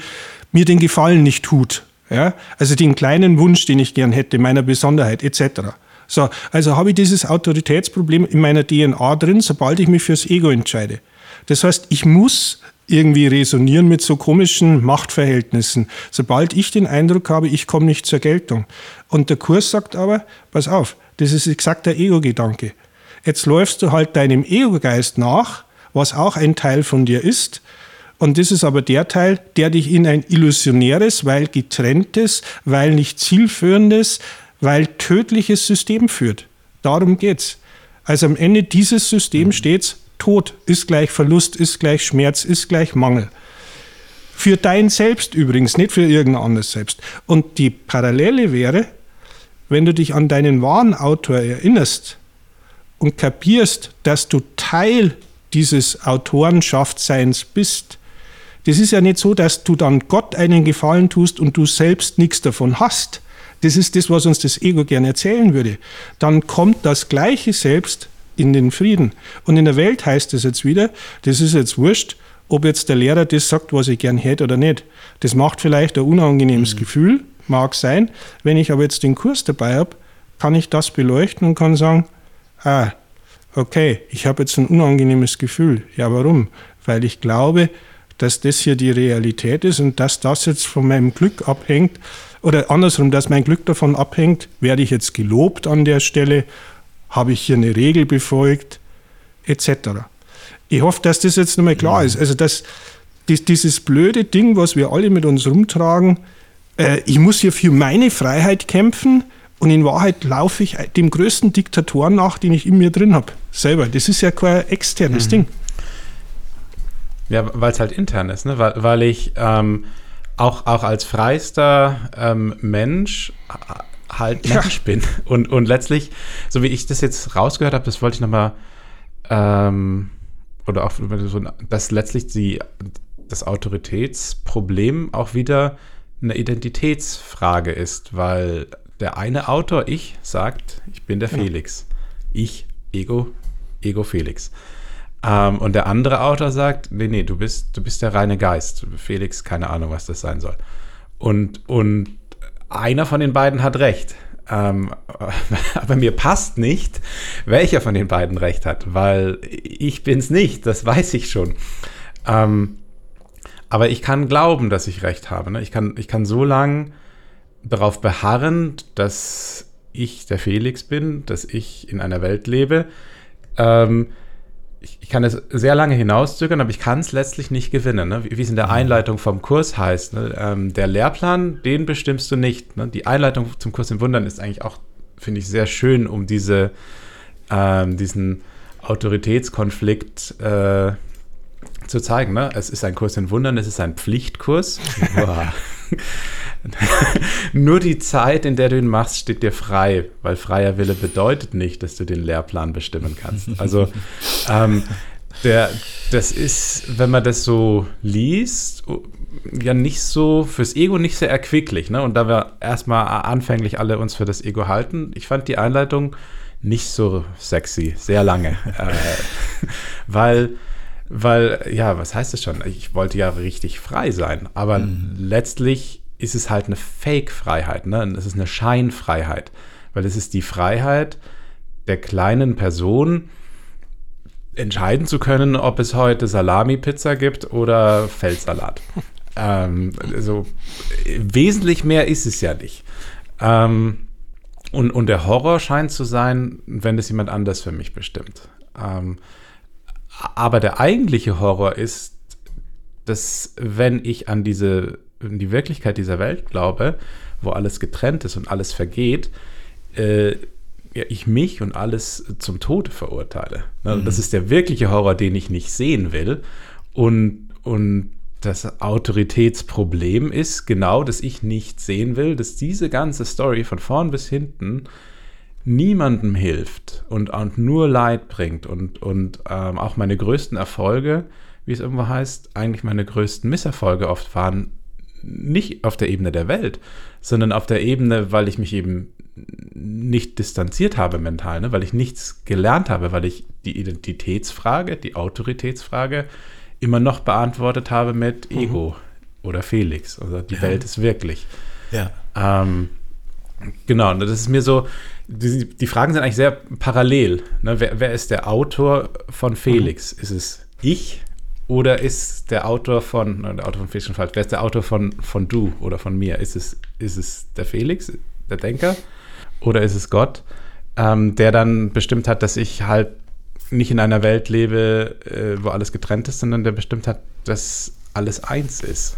mir den Gefallen nicht tut. Ja? Also den kleinen Wunsch, den ich gern hätte, meiner Besonderheit etc. So, also habe ich dieses Autoritätsproblem in meiner DNA drin, sobald ich mich fürs Ego entscheide. Das heißt, ich muss irgendwie resonieren mit so komischen Machtverhältnissen, sobald ich den Eindruck habe, ich komme nicht zur Geltung. Und der Kurs sagt aber, pass auf, das ist exakt der Ego-Gedanke. Jetzt läufst du halt deinem Ego-Geist nach, was auch ein Teil von dir ist, und das ist aber der Teil, der dich in ein illusionäres, weil getrenntes, weil nicht zielführendes, weil tödliches System führt. Darum geht's. Also am Ende dieses Systems mhm. steht Tod ist gleich Verlust, ist gleich Schmerz, ist gleich Mangel. Für dein Selbst übrigens, nicht für irgendein anderes Selbst. Und die Parallele wäre, wenn du dich an deinen wahren Autor erinnerst und kapierst, dass du Teil dieses Autorenschaftsseins bist, das ist ja nicht so, dass du dann Gott einen Gefallen tust und du selbst nichts davon hast, das ist das, was uns das Ego gerne erzählen würde. Dann kommt das gleiche Selbst in den Frieden. Und in der Welt heißt es jetzt wieder, das ist jetzt wurscht, ob jetzt der Lehrer das sagt, was ich gern hätte oder nicht. Das macht vielleicht ein unangenehmes mhm. Gefühl, mag sein. Wenn ich aber jetzt den Kurs dabei habe, kann ich das beleuchten und kann sagen, ah, okay, ich habe jetzt ein unangenehmes Gefühl. Ja, warum? Weil ich glaube, dass das hier die Realität ist und dass das jetzt von meinem Glück abhängt oder andersrum, dass mein Glück davon abhängt, werde ich jetzt gelobt an der Stelle, habe ich hier eine Regel befolgt, etc. Ich hoffe, dass das jetzt nochmal klar ist. Also, dass dieses blöde Ding, was wir alle mit uns rumtragen, äh, ich muss hier für meine Freiheit kämpfen und in Wahrheit laufe ich dem größten Diktatoren nach, den ich in mir drin habe. Selber. Das ist ja kein externes mhm. Ding. Ja, weil es halt intern ist, ne? weil, weil ich. Ähm auch, auch als freister ähm, Mensch halt Mensch ja. bin. Und, und letztlich, so wie ich das jetzt rausgehört habe, das wollte ich nochmal, ähm, oder auch, dass letztlich die, das Autoritätsproblem auch wieder eine Identitätsfrage ist, weil der eine Autor, ich, sagt, ich bin der ja. Felix. Ich, Ego, Ego Felix. Ähm, und der andere Autor sagt, nee, nee, du bist, du bist der reine Geist. Felix, keine Ahnung, was das sein soll. Und, und einer von den beiden hat recht. Ähm, aber mir passt nicht, welcher von den beiden recht hat, weil ich bin es nicht, das weiß ich schon. Ähm, aber ich kann glauben, dass ich recht habe. Ne? Ich, kann, ich kann so lange darauf beharren, dass ich der Felix bin, dass ich in einer Welt lebe. Ähm, ich, kann es sehr lange hinauszögern, aber ich kann es letztlich nicht gewinnen. Ne? Wie, wie, es in der mhm. Einleitung vom Kurs heißt. Ne? Ähm, der Lehrplan, den bestimmst du nicht. Ne? Die Einleitung zum Kurs im Wundern ist eigentlich auch, finde ich, sehr schön, um diese, ähm, diesen Autoritätskonflikt äh, zu zeigen. Ne? Es ist ein Kurs in Wundern, es ist ein Pflichtkurs. Nur die Zeit, in der du ihn machst, steht dir frei, weil freier Wille bedeutet nicht, dass du den Lehrplan bestimmen kannst. Also ähm, der, das ist, wenn man das so liest, ja nicht so fürs Ego nicht sehr erquicklich. Ne? Und da wir erstmal anfänglich alle uns für das Ego halten, ich fand die Einleitung nicht so sexy, sehr lange. äh, weil weil, ja, was heißt das schon? Ich wollte ja richtig frei sein, aber mhm. letztlich ist es halt eine Fake-Freiheit, ne? Es ist eine Scheinfreiheit, weil es ist die Freiheit der kleinen Person, entscheiden zu können, ob es heute Salami-Pizza gibt oder Feldsalat. ähm, also wesentlich mehr ist es ja nicht. Ähm, und, und der Horror scheint zu sein, wenn es jemand anders für mich bestimmt. Ähm, aber der eigentliche Horror ist, dass wenn ich an diese, an die Wirklichkeit dieser Welt glaube, wo alles getrennt ist und alles vergeht, äh, ja, ich mich und alles zum Tode verurteile. Ne? Mhm. Das ist der wirkliche Horror, den ich nicht sehen will. Und, und das Autoritätsproblem ist genau, dass ich nicht sehen will, dass diese ganze Story von vorn bis hinten niemandem hilft und, und nur Leid bringt und, und ähm, auch meine größten Erfolge, wie es irgendwo heißt, eigentlich meine größten Misserfolge oft waren nicht auf der Ebene der Welt, sondern auf der Ebene, weil ich mich eben nicht distanziert habe mental, ne? weil ich nichts gelernt habe, weil ich die Identitätsfrage, die Autoritätsfrage immer noch beantwortet habe mit mhm. Ego oder Felix. Also die ja. Welt ist wirklich. Ja. Ähm, genau, und das ist mir so, die, die Fragen sind eigentlich sehr parallel. Ne? Wer, wer, ist der Autor von Felix? Mhm. Ist es ich oder ist der Autor von, der Autor von schon falsch, wer ist der Autor von, von du oder von mir? Ist es, ist es der Felix, der Denker? Oder ist es Gott, ähm, der dann bestimmt hat, dass ich halt nicht in einer Welt lebe, äh, wo alles getrennt ist, sondern der bestimmt hat, dass alles eins ist?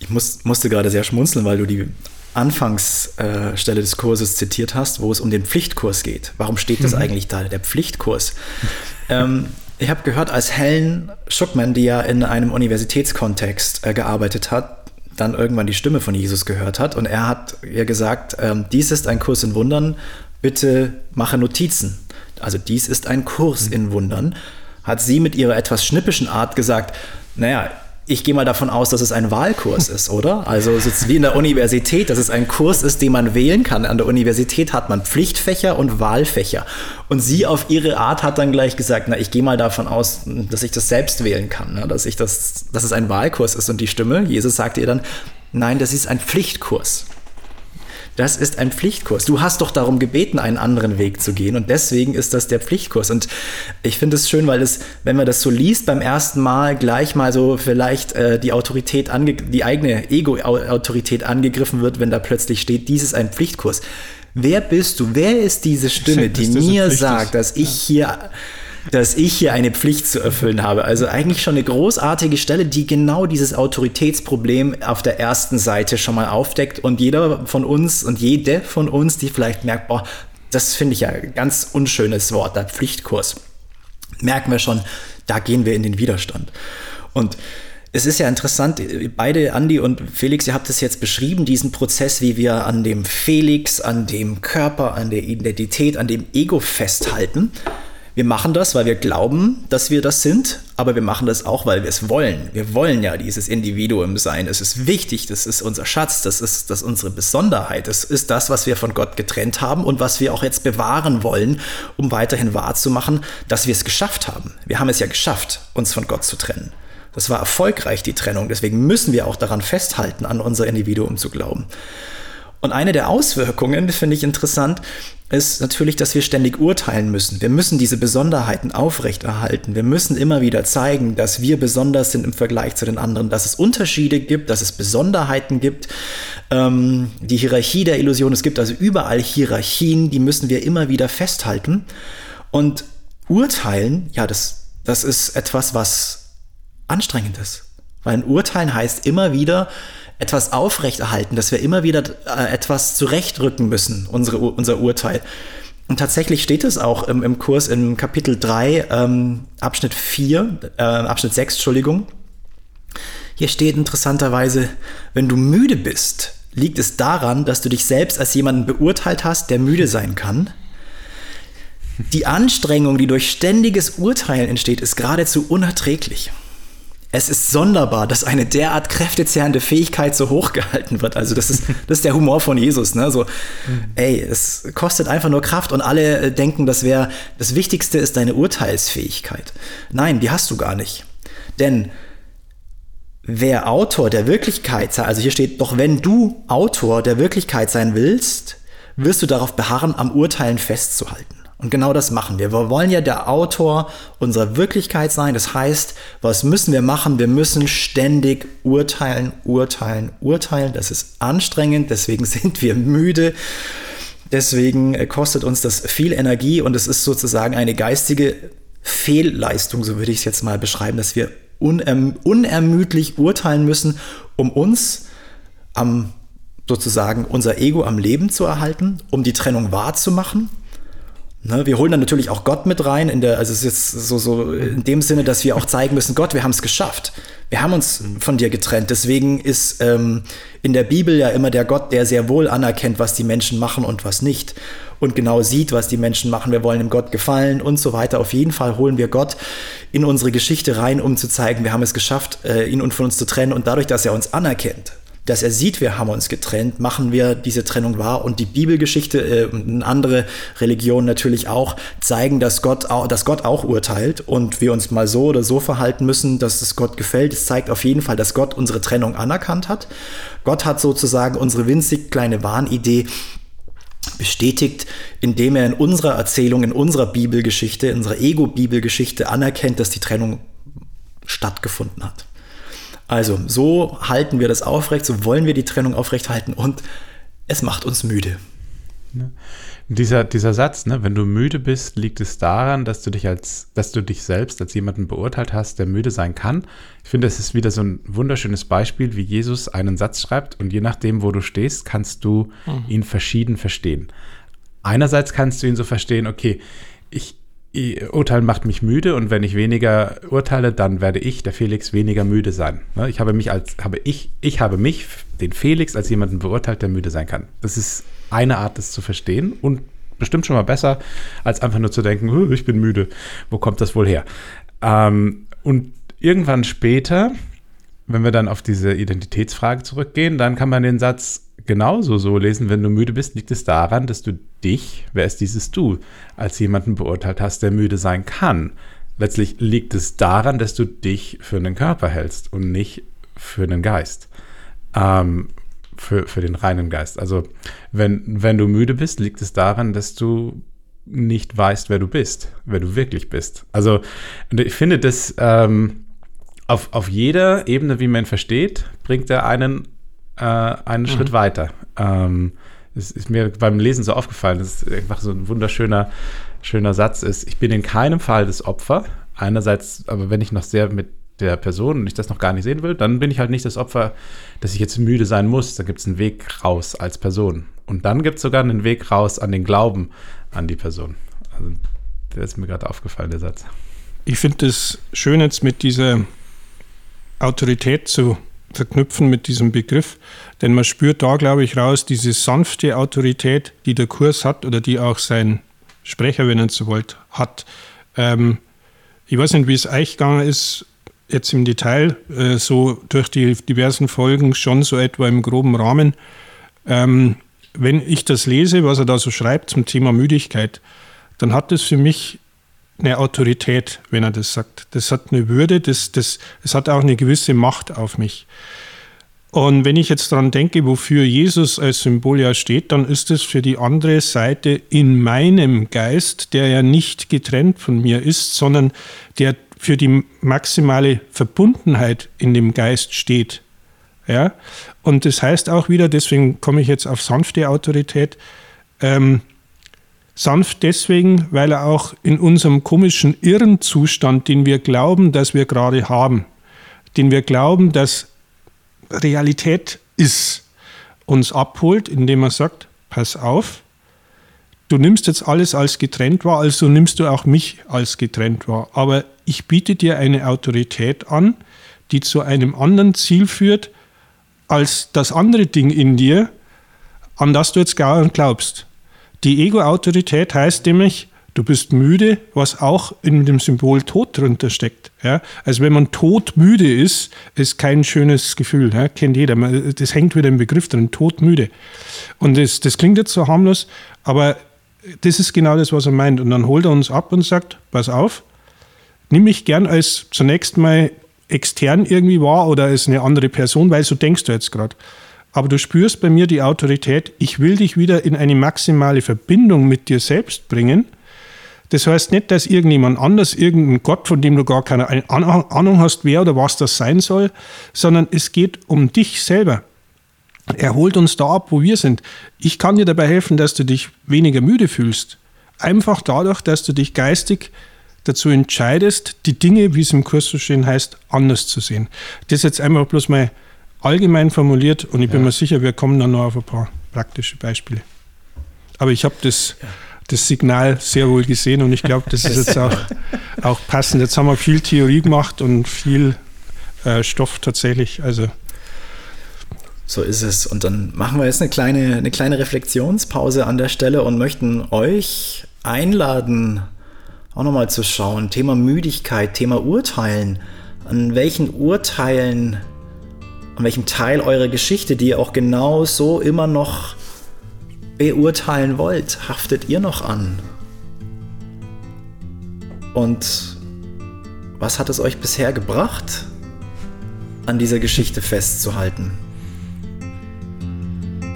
Ich muss, musste gerade sehr schmunzeln, weil du die Anfangsstelle des Kurses zitiert hast, wo es um den Pflichtkurs geht. Warum steht das mhm. eigentlich da, der Pflichtkurs? ähm, ich habe gehört, als Helen Schuckman, die ja in einem Universitätskontext äh, gearbeitet hat, dann irgendwann die Stimme von Jesus gehört hat und er hat ihr gesagt, ähm, dies ist ein Kurs in Wundern, bitte mache Notizen. Also dies ist ein Kurs mhm. in Wundern. Hat sie mit ihrer etwas schnippischen Art gesagt, naja, ich gehe mal davon aus, dass es ein Wahlkurs ist, oder? Also ist wie in der Universität, dass es ein Kurs ist, den man wählen kann. An der Universität hat man Pflichtfächer und Wahlfächer. Und sie auf ihre Art hat dann gleich gesagt, na, ich gehe mal davon aus, dass ich das selbst wählen kann, ne? dass, ich das, dass es ein Wahlkurs ist. Und die Stimme, Jesus sagte ihr dann, nein, das ist ein Pflichtkurs. Das ist ein Pflichtkurs. Du hast doch darum gebeten, einen anderen Weg zu gehen und deswegen ist das der Pflichtkurs. Und ich finde es schön, weil es, wenn man das so liest, beim ersten Mal gleich mal so vielleicht äh, die Autorität, ange die eigene Ego-Autorität angegriffen wird, wenn da plötzlich steht, dies ist ein Pflichtkurs. Wer bist du? Wer ist diese Stimme, die mir sagt, dass ich hier dass ich hier eine Pflicht zu erfüllen habe. Also eigentlich schon eine großartige Stelle, die genau dieses Autoritätsproblem auf der ersten Seite schon mal aufdeckt und jeder von uns und jede von uns, die vielleicht merkt, boah, das finde ich ja ein ganz unschönes Wort, der Pflichtkurs, merken wir schon, da gehen wir in den Widerstand. Und es ist ja interessant, beide, Andi und Felix, ihr habt es jetzt beschrieben, diesen Prozess, wie wir an dem Felix, an dem Körper, an der Identität, an dem Ego festhalten. Wir machen das, weil wir glauben, dass wir das sind, aber wir machen das auch, weil wir es wollen. Wir wollen ja dieses Individuum sein. Es ist wichtig, das ist unser Schatz, das ist, das ist unsere Besonderheit. Das ist das, was wir von Gott getrennt haben und was wir auch jetzt bewahren wollen, um weiterhin wahrzumachen, dass wir es geschafft haben. Wir haben es ja geschafft, uns von Gott zu trennen. Das war erfolgreich, die Trennung. Deswegen müssen wir auch daran festhalten, an unser Individuum zu glauben. Und eine der Auswirkungen, finde ich interessant, ist natürlich, dass wir ständig urteilen müssen. Wir müssen diese Besonderheiten aufrechterhalten. Wir müssen immer wieder zeigen, dass wir besonders sind im Vergleich zu den anderen, dass es Unterschiede gibt, dass es Besonderheiten gibt. Ähm, die Hierarchie der Illusion, es gibt also überall Hierarchien, die müssen wir immer wieder festhalten. Und urteilen, ja, das, das ist etwas, was anstrengend ist. Weil ein Urteilen heißt immer wieder etwas aufrechterhalten, dass wir immer wieder äh, etwas zurechtrücken müssen, unsere, unser Urteil. Und tatsächlich steht es auch im, im Kurs im Kapitel 3, ähm, Abschnitt 4, äh, Abschnitt 6, Entschuldigung. Hier steht interessanterweise, wenn du müde bist, liegt es daran, dass du dich selbst als jemanden beurteilt hast, der müde sein kann. Die Anstrengung, die durch ständiges Urteilen entsteht, ist geradezu unerträglich es ist sonderbar, dass eine derart kräftezehrende Fähigkeit so hochgehalten wird. Also das ist, das ist der Humor von Jesus. Ne? So, ey, es kostet einfach nur Kraft und alle äh, denken, das wäre, das Wichtigste ist deine Urteilsfähigkeit. Nein, die hast du gar nicht. Denn wer Autor der Wirklichkeit also hier steht, doch wenn du Autor der Wirklichkeit sein willst, wirst du darauf beharren, am Urteilen festzuhalten. Und genau das machen wir. Wir wollen ja der Autor unserer Wirklichkeit sein. Das heißt, was müssen wir machen? Wir müssen ständig urteilen, urteilen, urteilen. Das ist anstrengend, deswegen sind wir müde. Deswegen äh, kostet uns das viel Energie und es ist sozusagen eine geistige Fehlleistung, so würde ich es jetzt mal beschreiben, dass wir unerm unermüdlich urteilen müssen, um uns am sozusagen unser Ego am Leben zu erhalten, um die Trennung wahrzumachen Ne, wir holen dann natürlich auch Gott mit rein, in der, also es ist so, so in dem Sinne, dass wir auch zeigen müssen, Gott, wir haben es geschafft. Wir haben uns von dir getrennt. Deswegen ist ähm, in der Bibel ja immer der Gott, der sehr wohl anerkennt, was die Menschen machen und was nicht. Und genau sieht, was die Menschen machen. Wir wollen dem Gott gefallen und so weiter. Auf jeden Fall holen wir Gott in unsere Geschichte rein, um zu zeigen, wir haben es geschafft, äh, ihn und von uns zu trennen. Und dadurch, dass er uns anerkennt, dass er sieht, wir haben uns getrennt, machen wir diese Trennung wahr. Und die Bibelgeschichte äh, und andere Religionen natürlich auch zeigen, dass Gott, auch, dass Gott auch urteilt und wir uns mal so oder so verhalten müssen, dass es Gott gefällt. Es zeigt auf jeden Fall, dass Gott unsere Trennung anerkannt hat. Gott hat sozusagen unsere winzig kleine Wahnidee bestätigt, indem er in unserer Erzählung, in unserer Bibelgeschichte, in unserer Ego-Bibelgeschichte anerkennt, dass die Trennung stattgefunden hat. Also so halten wir das aufrecht, so wollen wir die Trennung aufrechthalten und es macht uns müde. Dieser, dieser Satz, ne, wenn du müde bist, liegt es daran, dass du dich als, dass du dich selbst als jemanden beurteilt hast, der müde sein kann. Ich finde, es ist wieder so ein wunderschönes Beispiel, wie Jesus einen Satz schreibt und je nachdem, wo du stehst, kannst du mhm. ihn verschieden verstehen. Einerseits kannst du ihn so verstehen, okay, ich, Urteilen macht mich müde und wenn ich weniger urteile, dann werde ich, der Felix, weniger müde sein. Ne, ich habe mich als, habe ich, ich habe mich, den Felix, als jemanden beurteilt, der müde sein kann. Das ist eine Art, das zu verstehen und bestimmt schon mal besser, als einfach nur zu denken, ich bin müde. Wo kommt das wohl her? Ähm, und irgendwann später, wenn wir dann auf diese Identitätsfrage zurückgehen, dann kann man den Satz genauso so lesen, wenn du müde bist, liegt es daran, dass du dich, wer ist dieses Du, als jemanden beurteilt hast, der müde sein kann. Letztlich liegt es daran, dass du dich für einen Körper hältst und nicht für einen Geist. Ähm, für, für den reinen Geist. Also wenn, wenn du müde bist, liegt es daran, dass du nicht weißt, wer du bist, wer du wirklich bist. Also ich finde, das ähm, auf, auf jeder Ebene, wie man versteht, bringt er einen äh, einen mhm. Schritt weiter. Ähm, es ist mir beim Lesen so aufgefallen, dass es einfach so ein wunderschöner schöner Satz ist. Ich bin in keinem Fall das Opfer. Einerseits, aber wenn ich noch sehr mit der Person und ich das noch gar nicht sehen will, dann bin ich halt nicht das Opfer, dass ich jetzt müde sein muss. Da gibt es einen Weg raus als Person. Und dann gibt es sogar einen Weg raus an den Glauben an die Person. Also, der ist mir gerade aufgefallen, der Satz. Ich finde es schön jetzt mit dieser Autorität zu verknüpfen mit diesem Begriff, denn man spürt da, glaube ich, raus, diese sanfte Autorität, die der Kurs hat oder die auch sein Sprecher, wenn ihr so wollt, hat. Ähm, ich weiß nicht, wie es euch gegangen ist, jetzt im Detail, äh, so durch die diversen Folgen schon so etwa im groben Rahmen. Ähm, wenn ich das lese, was er da so schreibt zum Thema Müdigkeit, dann hat das für mich eine Autorität, wenn er das sagt. Das hat eine Würde, das, das, das hat auch eine gewisse Macht auf mich. Und wenn ich jetzt daran denke, wofür Jesus als Symbol ja steht, dann ist es für die andere Seite in meinem Geist, der ja nicht getrennt von mir ist, sondern der für die maximale Verbundenheit in dem Geist steht. Ja? Und das heißt auch wieder, deswegen komme ich jetzt auf sanfte Autorität, ähm, sanft deswegen, weil er auch in unserem komischen Irrenzustand, den wir glauben, dass wir gerade haben, den wir glauben, dass Realität ist, uns abholt, indem er sagt, pass auf, du nimmst jetzt alles als getrennt wahr, also nimmst du auch mich als getrennt wahr. Aber ich biete dir eine Autorität an, die zu einem anderen Ziel führt, als das andere Ding in dir, an das du jetzt glaubst. Die Ego-Autorität heißt nämlich, du bist müde, was auch in dem Symbol Tod drunter steckt. Ja? Also wenn man todmüde ist, ist kein schönes Gefühl, ja? kennt jeder. Das hängt wieder im Begriff drin, todmüde. Und das, das klingt jetzt so harmlos, aber das ist genau das, was er meint. Und dann holt er uns ab und sagt, pass auf, nimm mich gern als zunächst mal extern irgendwie wahr oder als eine andere Person, weil so denkst du jetzt gerade. Aber du spürst bei mir die Autorität, ich will dich wieder in eine maximale Verbindung mit dir selbst bringen. Das heißt nicht, dass irgendjemand anders, irgendein Gott, von dem du gar keine Ahnung hast, wer oder was das sein soll, sondern es geht um dich selber. Er holt uns da ab, wo wir sind. Ich kann dir dabei helfen, dass du dich weniger müde fühlst. Einfach dadurch, dass du dich geistig dazu entscheidest, die Dinge, wie es im Kurs so schön heißt, anders zu sehen. Das ist jetzt einfach bloß mal allgemein formuliert und ich bin mir sicher, wir kommen dann noch auf ein paar praktische Beispiele. Aber ich habe das, das Signal sehr wohl gesehen und ich glaube, das ist jetzt auch, auch passend. Jetzt haben wir viel Theorie gemacht und viel äh, Stoff tatsächlich. Also so ist es. Und dann machen wir jetzt eine kleine, eine kleine Reflexionspause an der Stelle und möchten euch einladen, auch nochmal zu schauen. Thema Müdigkeit, Thema Urteilen. An welchen Urteilen, an welchem Teil eurer Geschichte, die ihr auch genau so immer noch beurteilen wollt, haftet ihr noch an? Und was hat es euch bisher gebracht, an dieser Geschichte festzuhalten?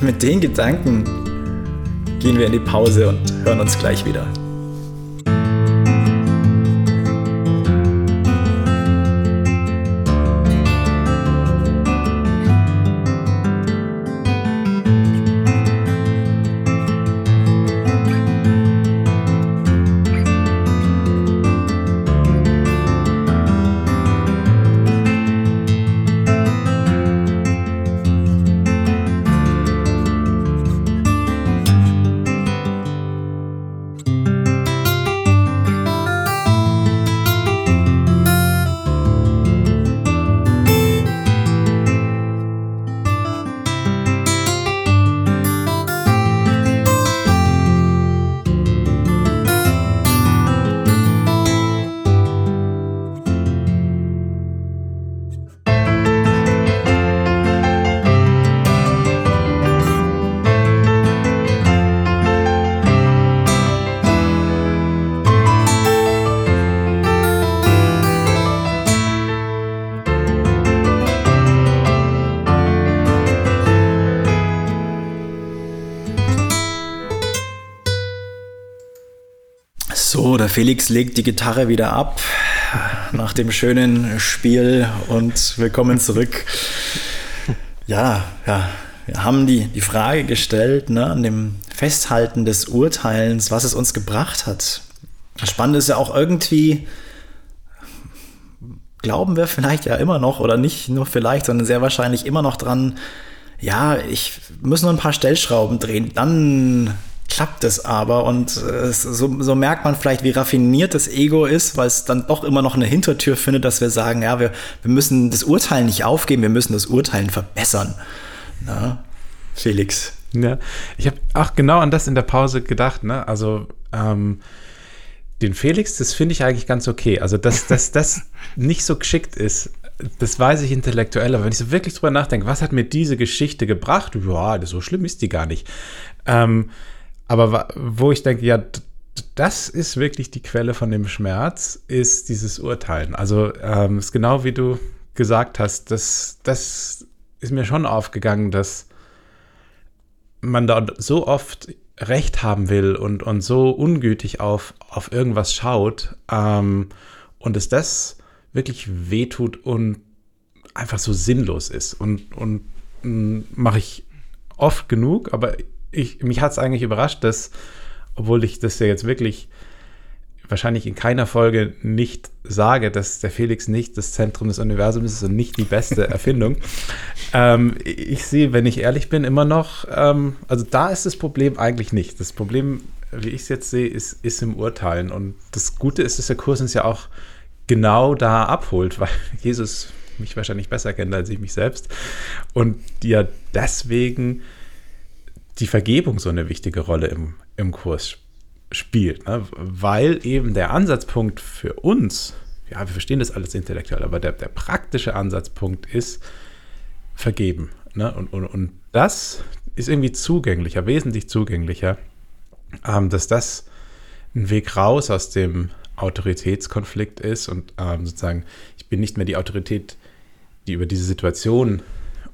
Mit den Gedanken gehen wir in die Pause und hören uns gleich wieder. Felix legt die Gitarre wieder ab nach dem schönen Spiel und willkommen zurück. Ja, ja, wir haben die, die Frage gestellt, ne, an dem Festhalten des Urteilens, was es uns gebracht hat. Das Spannende ist ja auch irgendwie, glauben wir vielleicht ja immer noch, oder nicht nur vielleicht, sondern sehr wahrscheinlich immer noch dran, ja, ich muss nur ein paar Stellschrauben drehen, dann klappt es aber und äh, so, so, merkt man vielleicht, wie raffiniert das Ego ist, weil es dann doch immer noch eine Hintertür findet, dass wir sagen, ja, wir, wir müssen das Urteilen nicht aufgeben, wir müssen das Urteilen verbessern. Na, Felix. Ja, ich habe auch genau an das in der Pause gedacht, ne? Also ähm, den Felix, das finde ich eigentlich ganz okay. Also, dass das nicht so geschickt ist, das weiß ich intellektuell, aber wenn ich so wirklich drüber nachdenke, was hat mir diese Geschichte gebracht? Ja, so schlimm ist die gar nicht. Ähm, aber wo ich denke, ja, das ist wirklich die Quelle von dem Schmerz, ist dieses Urteilen. Also ähm, ist genau wie du gesagt hast, das, das ist mir schon aufgegangen, dass man da so oft Recht haben will und, und so ungütig auf, auf irgendwas schaut ähm, und es das wirklich wehtut und einfach so sinnlos ist. Und, und mm, mache ich oft genug, aber ich, mich hat es eigentlich überrascht, dass, obwohl ich das ja jetzt wirklich wahrscheinlich in keiner Folge nicht sage, dass der Felix nicht das Zentrum des Universums ist und nicht die beste Erfindung. ähm, ich sehe, wenn ich ehrlich bin, immer noch, ähm, also da ist das Problem eigentlich nicht. Das Problem, wie ich es jetzt sehe, ist, ist im Urteilen. Und das Gute ist, dass der Kurs uns ja auch genau da abholt, weil Jesus mich wahrscheinlich besser kennt als ich mich selbst. Und ja deswegen die Vergebung so eine wichtige Rolle im, im Kurs spielt. Ne? Weil eben der Ansatzpunkt für uns, ja, wir verstehen das alles intellektuell, aber der, der praktische Ansatzpunkt ist vergeben. Ne? Und, und, und das ist irgendwie zugänglicher, wesentlich zugänglicher, ähm, dass das ein Weg raus aus dem Autoritätskonflikt ist und ähm, sozusagen, ich bin nicht mehr die Autorität, die über diese Situation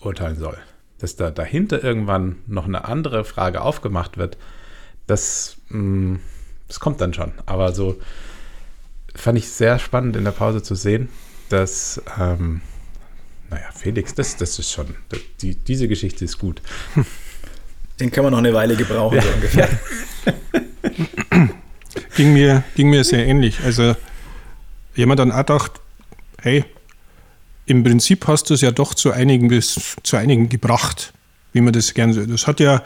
urteilen soll. Dass da dahinter irgendwann noch eine andere Frage aufgemacht wird, das, mh, mm, das kommt dann schon. Aber so fand ich sehr spannend in der Pause zu sehen, dass, ähm, naja, Felix, das, das ist schon, die, diese Geschichte ist gut. Den können wir noch eine Weile gebrauchen, ja. so ungefähr. ging, mir, ging mir sehr ähnlich. Also jemand dann auch gedacht, hey, im Prinzip hast du es ja doch zu einigen, bis, zu einigen gebracht, wie man das gerne so. Das hat ja,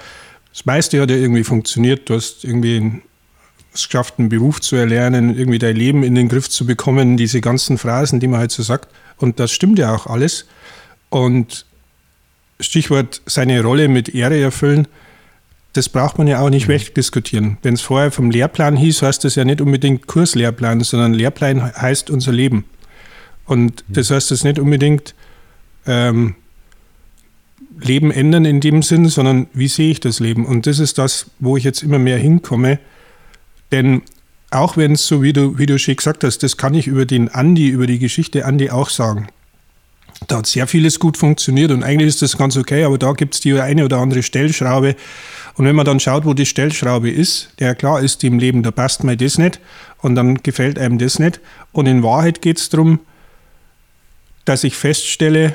das meiste hat ja irgendwie funktioniert. Du hast irgendwie es geschafft, einen Beruf zu erlernen, irgendwie dein Leben in den Griff zu bekommen, diese ganzen Phrasen, die man halt so sagt. Und das stimmt ja auch alles. Und Stichwort seine Rolle mit Ehre erfüllen das braucht man ja auch nicht mhm. wegdiskutieren. Wenn es vorher vom Lehrplan hieß, heißt das ja nicht unbedingt Kurslehrplan, sondern Lehrplan heißt unser Leben. Und mhm. das heißt das nicht unbedingt ähm, Leben ändern in dem Sinn, sondern wie sehe ich das Leben? Und das ist das, wo ich jetzt immer mehr hinkomme. Denn auch wenn es so, wie du, wie du schon gesagt hast, das kann ich über den Andi, über die Geschichte Andi auch sagen. Da hat sehr vieles gut funktioniert und eigentlich ist das ganz okay, aber da gibt es die eine oder andere Stellschraube, und wenn man dann schaut, wo die Stellschraube ist, der klar ist im Leben, da passt mir das nicht und dann gefällt einem das nicht. Und in Wahrheit geht es darum, dass ich feststelle,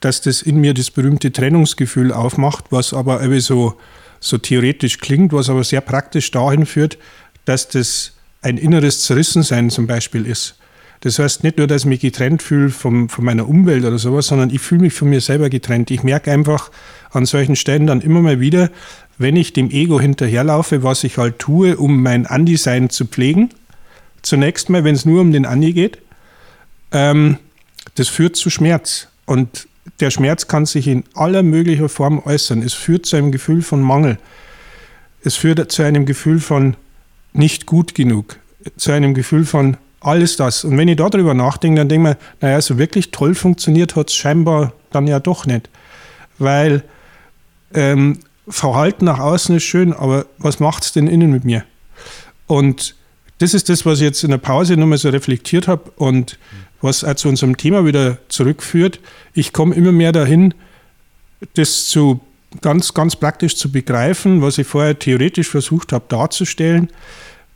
dass das in mir das berühmte Trennungsgefühl aufmacht, was aber irgendwie so, so theoretisch klingt, was aber sehr praktisch dahin führt, dass das ein inneres Zerrissensein zum Beispiel ist. Das heißt nicht nur, dass ich mich getrennt fühle vom, von meiner Umwelt oder sowas, sondern ich fühle mich von mir selber getrennt. Ich merke einfach an solchen Stellen dann immer mal wieder, wenn ich dem Ego hinterherlaufe, was ich halt tue, um mein Andi-Sein zu pflegen, zunächst mal, wenn es nur um den Andi geht, ähm, das führt zu Schmerz. Und der Schmerz kann sich in aller möglicher Form äußern. Es führt zu einem Gefühl von Mangel. Es führt zu einem Gefühl von nicht gut genug, zu einem Gefühl von alles das. Und wenn ich darüber nachdenke, dann denke ich mir, naja, so wirklich toll funktioniert hat es scheinbar dann ja doch nicht. Weil ähm, Verhalten nach außen ist schön, aber was macht es denn innen mit mir? Und das ist das, was ich jetzt in der Pause nochmal so reflektiert habe und was auch zu unserem Thema wieder zurückführt. Ich komme immer mehr dahin, das zu ganz, ganz praktisch zu begreifen, was ich vorher theoretisch versucht habe darzustellen.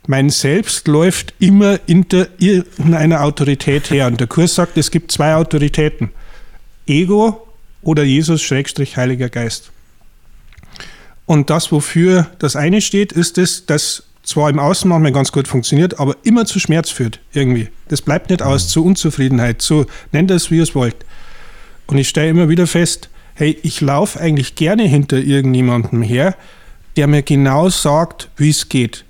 Mein Selbst läuft immer hinter irgendeiner Autorität her. Und der Kurs sagt, es gibt zwei Autoritäten. Ego oder Jesus Schrägstrich Heiliger Geist. Und das, wofür das eine steht, ist es, dass zwar im Außen manchmal ganz gut funktioniert, aber immer zu Schmerz führt, irgendwie. Das bleibt nicht aus, zu Unzufriedenheit, zu, nennt es, wie ihr es wollt. Und ich stelle immer wieder fest, hey, ich laufe eigentlich gerne hinter irgendjemandem her, der mir genau sagt, wie es geht.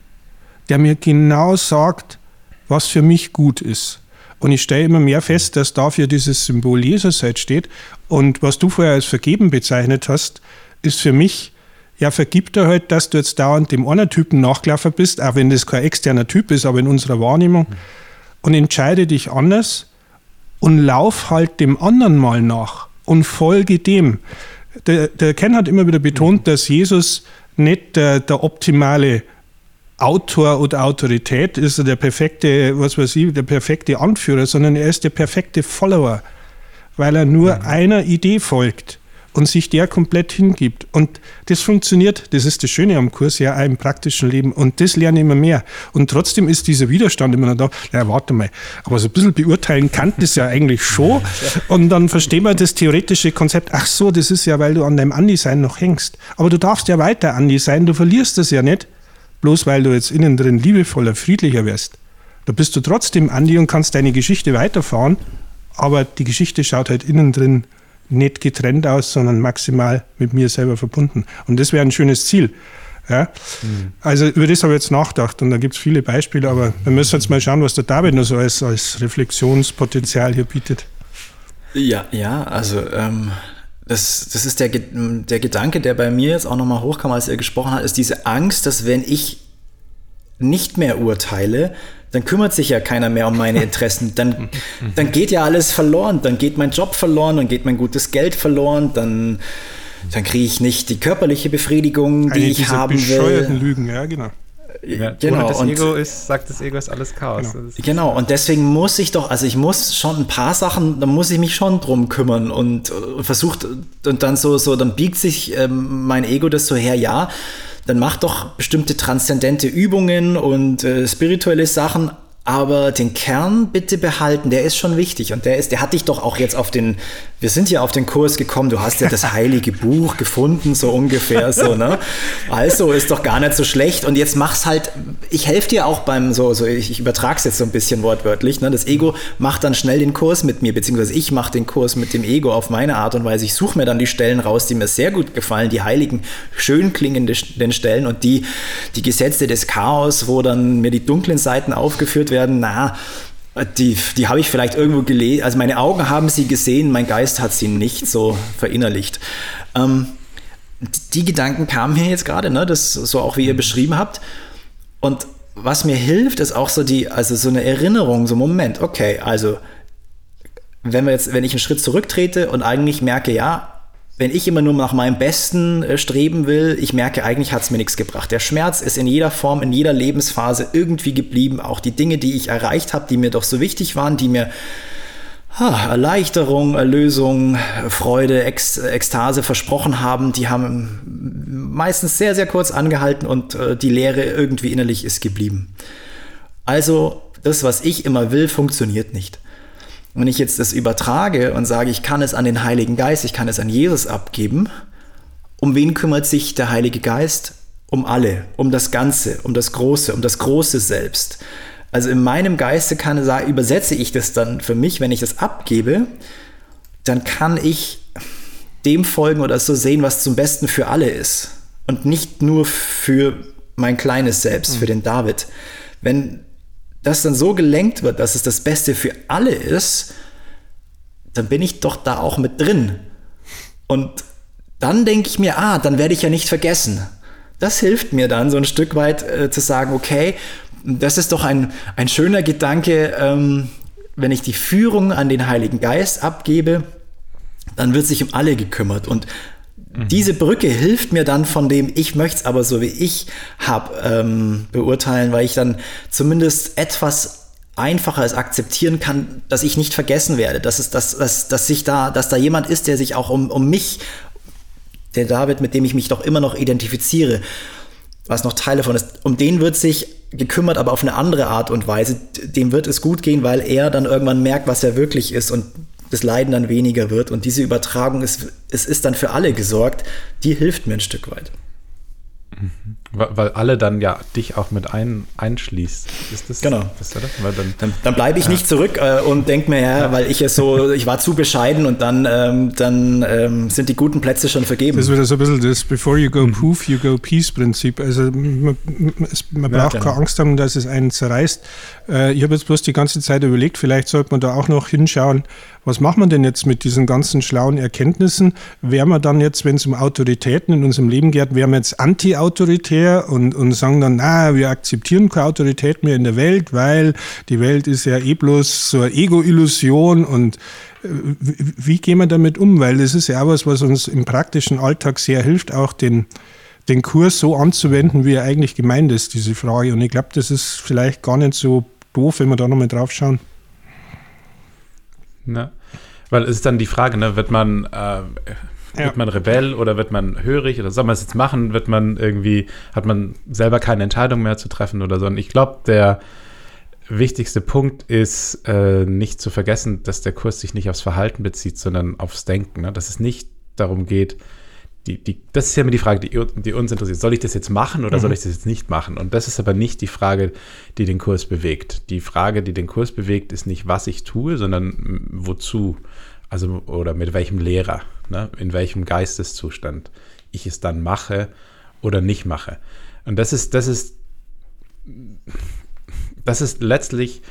Der mir genau sagt, was für mich gut ist. Und ich stelle immer mehr fest, dass dafür dieses Symbol Jesus halt steht. Und was du vorher als vergeben bezeichnet hast, ist für mich, ja, vergib dir halt, dass du jetzt dauernd dem anderen Typen nachgelaufen bist, auch wenn das kein externer Typ ist, aber in unserer Wahrnehmung. Und entscheide dich anders und lauf halt dem anderen mal nach und folge dem. Der, der Ken hat immer wieder betont, dass Jesus nicht der, der optimale Autor oder Autorität ist, der perfekte, was weiß ich, der perfekte Anführer, sondern er ist der perfekte Follower, weil er nur mhm. einer Idee folgt und sich der komplett hingibt. Und das funktioniert, das ist das Schöne am Kurs, ja, auch im praktischen Leben. Und das lerne ich immer mehr. Und trotzdem ist dieser Widerstand immer noch da. Ja, warte mal, aber so ein bisschen beurteilen kann das ja eigentlich schon. Und dann verstehen wir das theoretische Konzept. Ach so, das ist ja, weil du an deinem Andi-Sein noch hängst. Aber du darfst ja weiter Andi sein, du verlierst das ja nicht, bloß weil du jetzt innen drin liebevoller, friedlicher wirst. Da bist du trotzdem Andi und kannst deine Geschichte weiterfahren, aber die Geschichte schaut halt innen drin nicht getrennt aus, sondern maximal mit mir selber verbunden. Und das wäre ein schönes Ziel. Ja? Mhm. Also über das habe ich jetzt nachgedacht und da gibt es viele Beispiele, aber wir müssen jetzt mal schauen, was der David noch so als, als Reflexionspotenzial hier bietet. Ja, ja, also ähm, das, das ist der, der Gedanke, der bei mir jetzt auch nochmal hochkam, als er gesprochen hat, ist diese Angst, dass wenn ich nicht mehr urteile, dann kümmert sich ja keiner mehr um meine Interessen. Dann, dann geht ja alles verloren. Dann geht mein Job verloren, dann geht mein gutes Geld verloren, dann, dann kriege ich nicht die körperliche Befriedigung, die Eine ich haben will. Lügen, ja, genau. Ja, genau. das Ego ist, sagt das Ego ist alles Chaos. Genau. genau. und deswegen muss ich doch, also ich muss schon ein paar Sachen, da muss ich mich schon drum kümmern und, und versucht, und dann so, so, dann biegt sich ähm, mein Ego das so her, ja, dann mach doch bestimmte transzendente Übungen und äh, spirituelle Sachen, aber den Kern bitte behalten, der ist schon wichtig und der ist, der hat dich doch auch jetzt auf den, wir sind ja auf den Kurs gekommen, du hast ja das heilige Buch gefunden, so ungefähr so, ne? Also ist doch gar nicht so schlecht und jetzt mach's halt, ich helfe dir auch beim, so, so ich, ich übertrage es jetzt so ein bisschen wortwörtlich, ne? Das Ego macht dann schnell den Kurs mit mir, beziehungsweise ich mache den Kurs mit dem Ego auf meine Art und Weise. Ich suche mir dann die Stellen raus, die mir sehr gut gefallen, die heiligen, schön klingenden Stellen und die, die Gesetze des Chaos, wo dann mir die dunklen Seiten aufgeführt werden, werden, na, die, die habe ich vielleicht irgendwo gelesen, also meine Augen haben sie gesehen, mein Geist hat sie nicht so verinnerlicht. Ähm, die Gedanken kamen mir jetzt gerade, ne, das so auch wie ihr beschrieben habt. Und was mir hilft, ist auch so die, also so eine Erinnerung, so Moment, okay, also wenn wir jetzt, wenn ich einen Schritt zurücktrete und eigentlich merke, ja, wenn ich immer nur nach meinem Besten äh, streben will, ich merke, eigentlich hat es mir nichts gebracht. Der Schmerz ist in jeder Form, in jeder Lebensphase irgendwie geblieben. Auch die Dinge, die ich erreicht habe, die mir doch so wichtig waren, die mir ha, Erleichterung, Erlösung, Freude, Ex Ekstase versprochen haben, die haben meistens sehr, sehr kurz angehalten und äh, die Leere irgendwie innerlich ist geblieben. Also das, was ich immer will, funktioniert nicht. Wenn ich jetzt das übertrage und sage, ich kann es an den Heiligen Geist, ich kann es an Jesus abgeben, um wen kümmert sich der Heilige Geist? Um alle, um das Ganze, um das Große, um das große Selbst. Also in meinem Geiste kann übersetze ich das dann für mich, wenn ich das abgebe, dann kann ich dem folgen oder so sehen, was zum Besten für alle ist. Und nicht nur für mein kleines Selbst, mhm. für den David. Wenn das dann so gelenkt wird, dass es das Beste für alle ist, dann bin ich doch da auch mit drin. Und dann denke ich mir, ah, dann werde ich ja nicht vergessen. Das hilft mir dann so ein Stück weit äh, zu sagen, okay, das ist doch ein, ein schöner Gedanke, ähm, wenn ich die Führung an den Heiligen Geist abgebe, dann wird sich um alle gekümmert. Und Mhm. Diese Brücke hilft mir dann von dem, ich möchte es aber so wie ich habe, ähm, beurteilen, weil ich dann zumindest etwas einfacher es akzeptieren kann, dass ich nicht vergessen werde, dass es, dass, dass, dass sich da, dass da jemand ist, der sich auch um, um mich, der David, mit dem ich mich doch immer noch identifiziere, was noch Teil davon ist, um den wird sich gekümmert, aber auf eine andere Art und Weise. Dem wird es gut gehen, weil er dann irgendwann merkt, was er wirklich ist und das Leiden dann weniger wird. Und diese Übertragung ist, es ist dann für alle gesorgt, die hilft mir ein Stück weit. Mhm. Weil alle dann ja dich auch mit ein, einschließt. Ist das genau? Ist das? Weil dann dann, dann bleibe ich ja. nicht zurück äh, und denke mir, ja, ja, weil ich es so, ich war zu bescheiden und dann, ähm, dann ähm, sind die guten Plätze schon vergeben. Das ist wieder so ein bisschen das Before you go mhm. poof, you go peace Prinzip. Also man, man braucht ja, genau. keine Angst haben, dass es einen zerreißt. Äh, ich habe jetzt bloß die ganze Zeit überlegt, vielleicht sollte man da auch noch hinschauen, was macht man denn jetzt mit diesen ganzen schlauen Erkenntnissen? Wären wir dann jetzt, wenn es um Autoritäten in unserem Leben geht, wären wir jetzt anti-autoritär und, und sagen dann, na, wir akzeptieren keine Autorität mehr in der Welt, weil die Welt ist ja eh bloß so eine Ego-Illusion und äh, wie, gehen wir damit um? Weil das ist ja auch was, was uns im praktischen Alltag sehr hilft, auch den, den Kurs so anzuwenden, wie er eigentlich gemeint ist, diese Frage. Und ich glaube, das ist vielleicht gar nicht so doof, wenn wir da nochmal drauf schauen. Na, weil es ist dann die Frage, ne, wird man, äh, ja. wird man Rebell oder wird man hörig oder soll man es jetzt machen? Wird man irgendwie, hat man selber keine Entscheidung mehr zu treffen oder so? Und ich glaube, der wichtigste Punkt ist, äh, nicht zu vergessen, dass der Kurs sich nicht aufs Verhalten bezieht, sondern aufs Denken. Ne? Dass es nicht darum geht, die, die, das ist ja immer die Frage, die, die, uns interessiert. Soll ich das jetzt machen oder mhm. soll ich das jetzt nicht machen? Und das ist aber nicht die Frage, die den Kurs bewegt. Die Frage, die den Kurs bewegt, ist nicht, was ich tue, sondern wozu. Also, oder mit welchem Lehrer, ne? in welchem Geisteszustand ich es dann mache oder nicht mache. Und das ist, das ist, das ist letztlich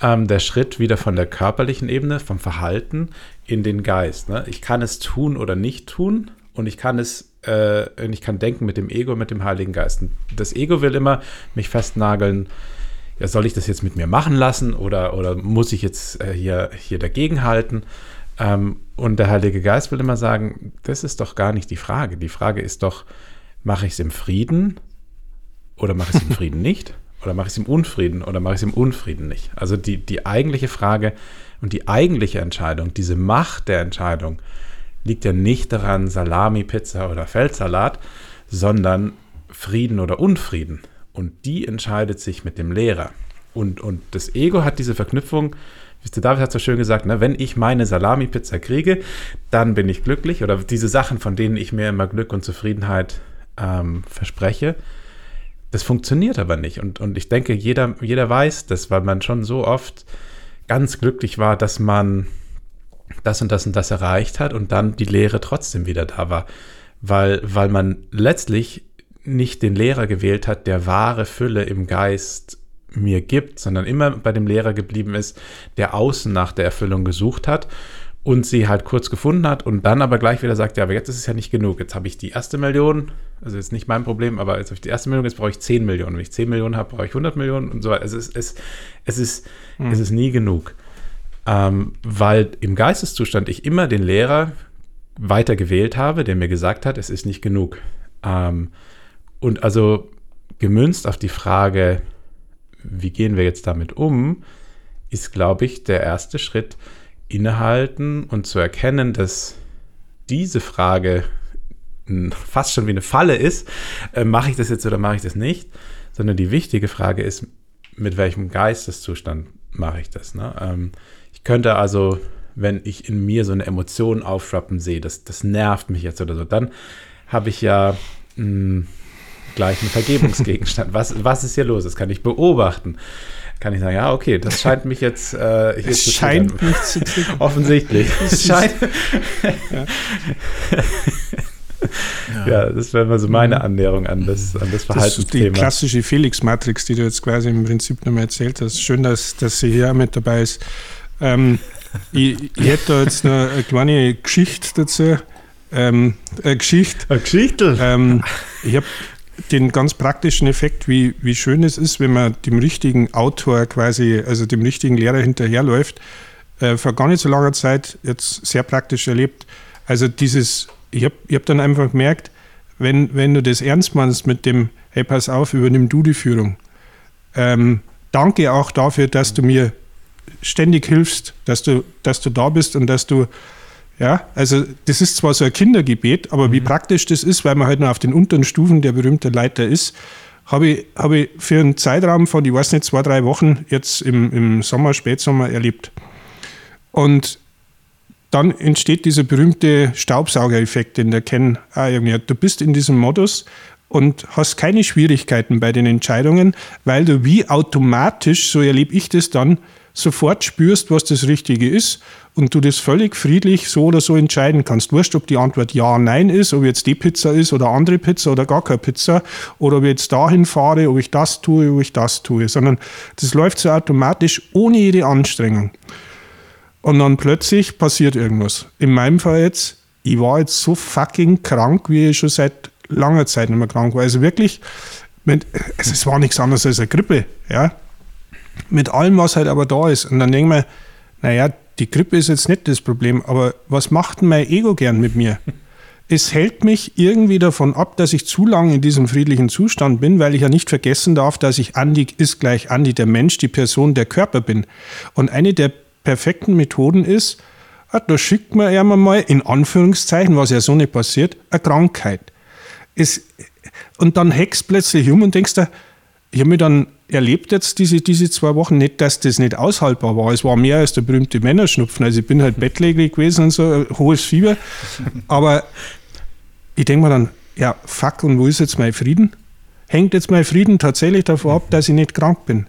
ähm, der Schritt wieder von der körperlichen Ebene, vom Verhalten in den Geist. Ne? Ich kann es tun oder nicht tun und ich kann es, äh, ich kann denken mit dem Ego, mit dem Heiligen Geist. Und das Ego will immer mich festnageln, ja, soll ich das jetzt mit mir machen lassen oder, oder muss ich jetzt äh, hier, hier dagegen halten? Ähm, und der Heilige Geist will immer sagen, das ist doch gar nicht die Frage. Die Frage ist doch, mache ich es im Frieden oder mache ich es im Frieden nicht? Oder mache ich es im Unfrieden oder mache ich es im Unfrieden nicht? Also die, die eigentliche Frage und die eigentliche Entscheidung, diese Macht der Entscheidung, liegt ja nicht daran Salami, Pizza oder Feldsalat, sondern Frieden oder Unfrieden. Und die entscheidet sich mit dem Lehrer. Und, und das Ego hat diese Verknüpfung, David hat so schön gesagt, ne, wenn ich meine Salami-Pizza kriege, dann bin ich glücklich. Oder diese Sachen, von denen ich mir immer Glück und Zufriedenheit ähm, verspreche, das funktioniert aber nicht. Und, und ich denke, jeder, jeder weiß das, weil man schon so oft ganz glücklich war, dass man das und das und das erreicht hat und dann die Lehre trotzdem wieder da war. Weil, weil man letztlich nicht den Lehrer gewählt hat, der wahre Fülle im Geist mir gibt, sondern immer bei dem Lehrer geblieben ist, der außen nach der Erfüllung gesucht hat und sie halt kurz gefunden hat und dann aber gleich wieder sagt, ja, aber jetzt ist es ja nicht genug. Jetzt habe ich die erste Million, also ist nicht mein Problem, aber jetzt habe ich die erste Million, jetzt brauche ich 10 Millionen. Wenn ich 10 Millionen habe, brauche ich 100 Millionen und so weiter. Also es ist, es, es ist, hm. es ist nie genug ähm, weil im Geisteszustand ich immer den Lehrer weiter gewählt habe, der mir gesagt hat, es ist nicht genug. Ähm, und also gemünzt auf die Frage, wie gehen wir jetzt damit um, ist, glaube ich, der erste Schritt, innehalten und zu erkennen, dass diese Frage fast schon wie eine Falle ist, äh, mache ich das jetzt oder mache ich das nicht, sondern die wichtige Frage ist, mit welchem Geisteszustand mache ich das. Ne? Ähm, könnte also, wenn ich in mir so eine Emotion aufschwappen sehe, das, das nervt mich jetzt oder so, dann habe ich ja mh, hm, gleich einen Vergebungsgegenstand. was, was ist hier los? Das kann ich beobachten. Kann ich sagen, ja, okay, das scheint mich jetzt äh, hier es zu scheint mich zu triggern. Offensichtlich. es scheint. ja. Ja. das wäre mal so meine Annäherung an das, an das Verhaltensthema. Das ist die klassische Felix-Matrix, die du jetzt quasi im Prinzip nochmal erzählt hast. Schön, dass, dass sie hier mit dabei ist. Ähm, ich, ich, hätte da jetzt noch eine kleine Geschichte dazu. Ähm, eine Geschichte. Eine Geschichte? Ähm, ich habe den ganz praktischen Effekt, wie, wie schön es ist, wenn man dem richtigen Autor quasi, also dem richtigen Lehrer hinterherläuft. Äh, vor gar nicht so langer Zeit jetzt sehr praktisch erlebt. Also dieses, ich habe hab dann einfach gemerkt, wenn, wenn du das ernst meinst mit dem, hey, pass auf, übernimm du die Führung. Ähm, danke auch dafür, dass du mir ständig hilfst, dass du, dass du da bist und dass du, ja, also das ist zwar so ein Kindergebet, aber mhm. wie praktisch das ist, weil man halt noch auf den unteren Stufen der berühmte Leiter ist, habe ich, habe ich für einen Zeitraum von, ich weiß nicht, zwei, drei Wochen jetzt im, im Sommer, Spätsommer erlebt. Und dann entsteht dieser berühmte Staubsaugereffekt, den der Ken auch irgendwie hat. Du bist in diesem Modus und hast keine Schwierigkeiten bei den Entscheidungen, weil du wie automatisch, so erlebe ich das dann, sofort spürst, was das Richtige ist und du das völlig friedlich so oder so entscheiden kannst. Wurscht, ob die Antwort ja, nein ist, ob jetzt die Pizza ist oder andere Pizza oder gar keine Pizza oder ob ich jetzt dahin fahre, ob ich das tue, ob ich das tue, sondern das läuft so automatisch ohne jede Anstrengung. Und dann plötzlich passiert irgendwas. In meinem Fall jetzt, ich war jetzt so fucking krank, wie ich schon seit langer Zeit nicht mehr krank war. Also wirklich, es war nichts anderes als eine Grippe, ja mit allem, was halt aber da ist. Und dann denke ich mir, naja, die Grippe ist jetzt nicht das Problem, aber was macht denn mein Ego gern mit mir? Es hält mich irgendwie davon ab, dass ich zu lange in diesem friedlichen Zustand bin, weil ich ja nicht vergessen darf, dass ich Andi ist gleich Andi, der Mensch, die Person, der Körper bin. Und eine der perfekten Methoden ist, ah, da schickt man ja mal, in Anführungszeichen, was ja so nicht passiert, eine Krankheit. Es, und dann heckst plötzlich um und denkst da, ich habe mich dann erlebt jetzt diese, diese zwei Wochen nicht, dass das nicht aushaltbar war. Es war mehr als der berühmte Männerschnupfen. Also ich bin halt bettlägerig gewesen und so, hohes Fieber. Aber ich denke mir dann, ja, fuck, und wo ist jetzt mein Frieden? Hängt jetzt mein Frieden tatsächlich davon ab, dass ich nicht krank bin?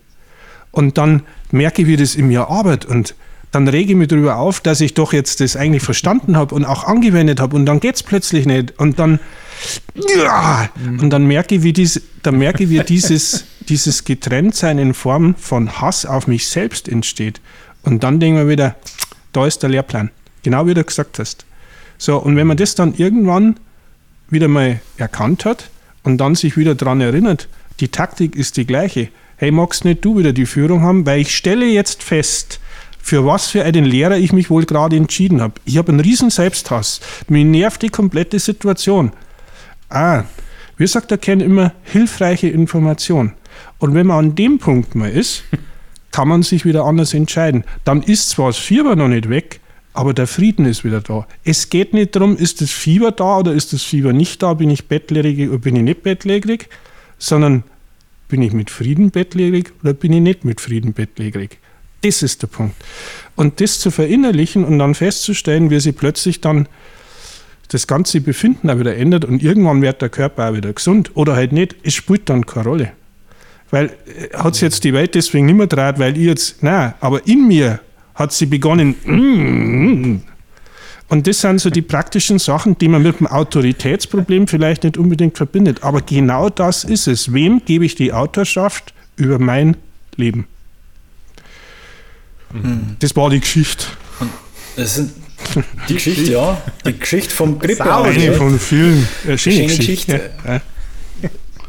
Und dann merke ich, wie das in mir arbeitet und dann rege ich mich darüber auf, dass ich doch jetzt das eigentlich verstanden habe und auch angewendet habe und dann geht es plötzlich nicht. Und dann, ja, und dann merke ich, wie, dies, dann merke ich, wie dieses dieses Getrenntsein in Form von Hass auf mich selbst entsteht. Und dann denken wir wieder, da ist der Lehrplan. Genau wie du gesagt hast. So, und wenn man das dann irgendwann wieder mal erkannt hat und dann sich wieder daran erinnert, die Taktik ist die gleiche. Hey, magst nicht du wieder die Führung haben? Weil ich stelle jetzt fest, für was für einen Lehrer ich mich wohl gerade entschieden habe. Ich habe einen riesen Selbsthass. Mir nervt die komplette Situation. Ah, wie sagt der Ken immer, hilfreiche Information. Und wenn man an dem Punkt mal ist, kann man sich wieder anders entscheiden. Dann ist zwar das Fieber noch nicht weg, aber der Frieden ist wieder da. Es geht nicht darum, ist das Fieber da oder ist das Fieber nicht da, bin ich bettlägerig oder bin ich nicht bettlägerig, sondern bin ich mit Frieden bettlägerig oder bin ich nicht mit Frieden bettlägerig. Das ist der Punkt. Und das zu verinnerlichen und dann festzustellen, wie sie plötzlich dann das ganze Befinden auch wieder ändert und irgendwann wird der Körper auch wieder gesund oder halt nicht, es spielt dann keine Rolle. Weil äh, hat sie jetzt die Welt deswegen nicht mehr dreht, weil ich jetzt, nein, aber in mir hat sie begonnen. Mm, und das sind so die praktischen Sachen, die man mit dem Autoritätsproblem vielleicht nicht unbedingt verbindet. Aber genau das ist es. Wem gebe ich die Autorschaft über mein Leben? Mhm. Das war die Geschichte. das sind die Geschichte, ja. Die Geschichte vom Grippe. Von vielen. Äh, schöne Geschichte. Geschichte. Ja.